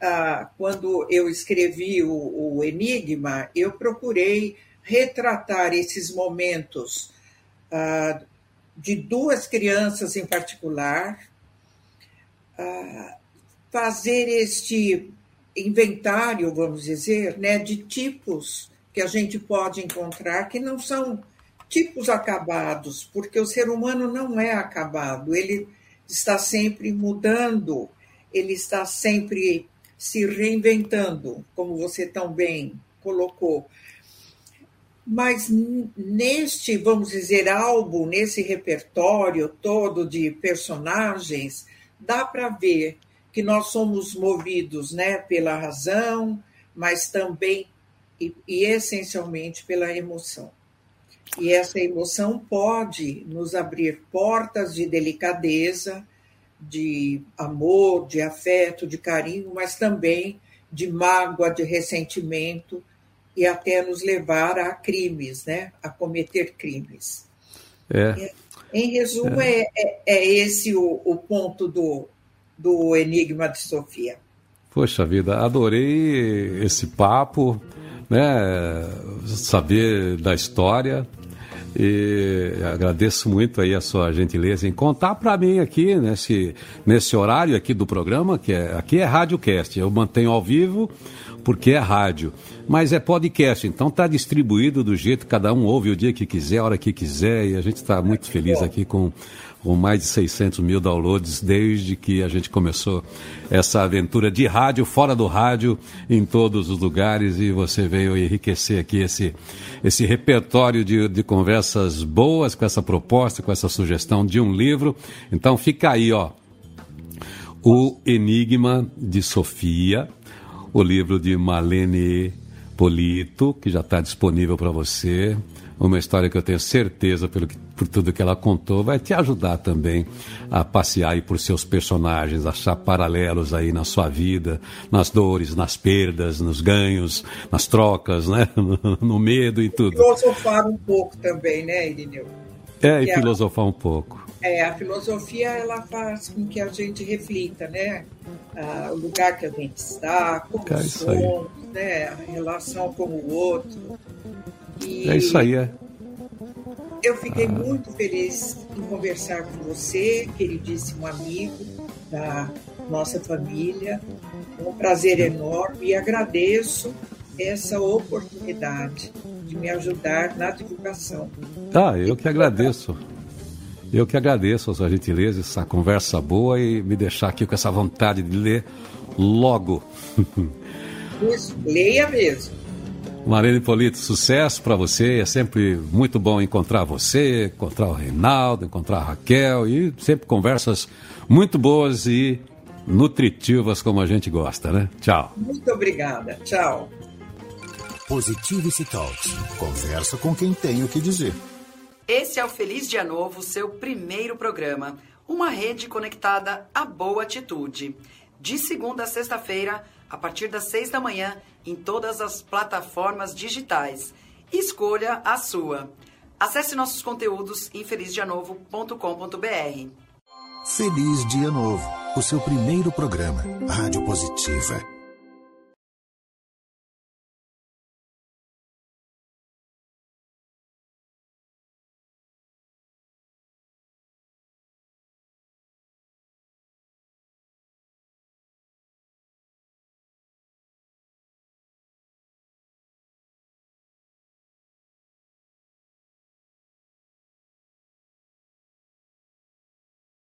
ah, quando eu escrevi o, o, Enigma, eu procurei retratar esses momentos ah, de duas crianças em particular, ah, fazer este inventário, vamos dizer, né, de tipos que a gente pode encontrar que não são tipos acabados, porque o ser humano não é acabado, ele está sempre mudando, ele está sempre se reinventando, como você tão bem colocou. Mas neste, vamos dizer, álbum, nesse repertório todo de personagens, dá para ver que nós somos movidos né, pela razão, mas também e, e essencialmente pela emoção. E essa emoção pode nos abrir portas de delicadeza, de amor, de afeto, de carinho, mas também de mágoa, de ressentimento e até nos levar a crimes, né? a cometer crimes. É. Em resumo, é, é, é esse o, o ponto do, do Enigma de Sofia. Poxa vida, adorei esse papo né, saber da história. E agradeço muito aí a sua gentileza em contar para mim aqui nesse, nesse horário aqui do programa, que é, aqui é Radiocast. Eu mantenho ao vivo porque é rádio, mas é podcast, então está distribuído do jeito que cada um ouve o dia que quiser, a hora que quiser, e a gente está muito feliz aqui com com mais de 600 mil downloads desde que a gente começou essa aventura de rádio, fora do rádio, em todos os lugares. E você veio enriquecer aqui esse, esse repertório de, de conversas boas com essa proposta, com essa sugestão de um livro. Então fica aí, ó. O Enigma de Sofia, o livro de Malene Polito, que já está disponível para você uma história que eu tenho certeza, pelo que, por tudo que ela contou, vai te ajudar também a passear aí por seus personagens, achar paralelos aí na sua vida, nas dores, nas perdas, nos ganhos, nas trocas, né? <laughs> no medo e tudo. Filosofar um pouco também, né, Irineu? É, e filosofar um pouco. É, a filosofia ela faz com que a gente reflita, né? Ah, o lugar que a gente está, como é somos, né? A relação com o outro. E é isso aí, é. Eu fiquei muito feliz em conversar com você, queridíssimo amigo da nossa família. um prazer enorme e agradeço essa oportunidade de me ajudar na divulgação. Ah, eu que agradeço. Eu que agradeço a sua gentileza, essa conversa boa e me deixar aqui com essa vontade de ler logo. <laughs> Isso, leia mesmo. Marina Polito, sucesso para você. É sempre muito bom encontrar você, encontrar o Reinaldo, encontrar a Raquel e sempre conversas muito boas e nutritivas como a gente gosta, né? Tchau. Muito obrigada. Tchau. Positivity Talks. Conversa com quem tem o que dizer. Esse é o Feliz Dia Novo, seu primeiro programa. Uma rede conectada à boa atitude. De segunda a sexta-feira, a partir das seis da manhã, em todas as plataformas digitais. Escolha a sua. Acesse nossos conteúdos em felizdianovo.com.br. Feliz Dia Novo, o seu primeiro programa. Rádio Positiva.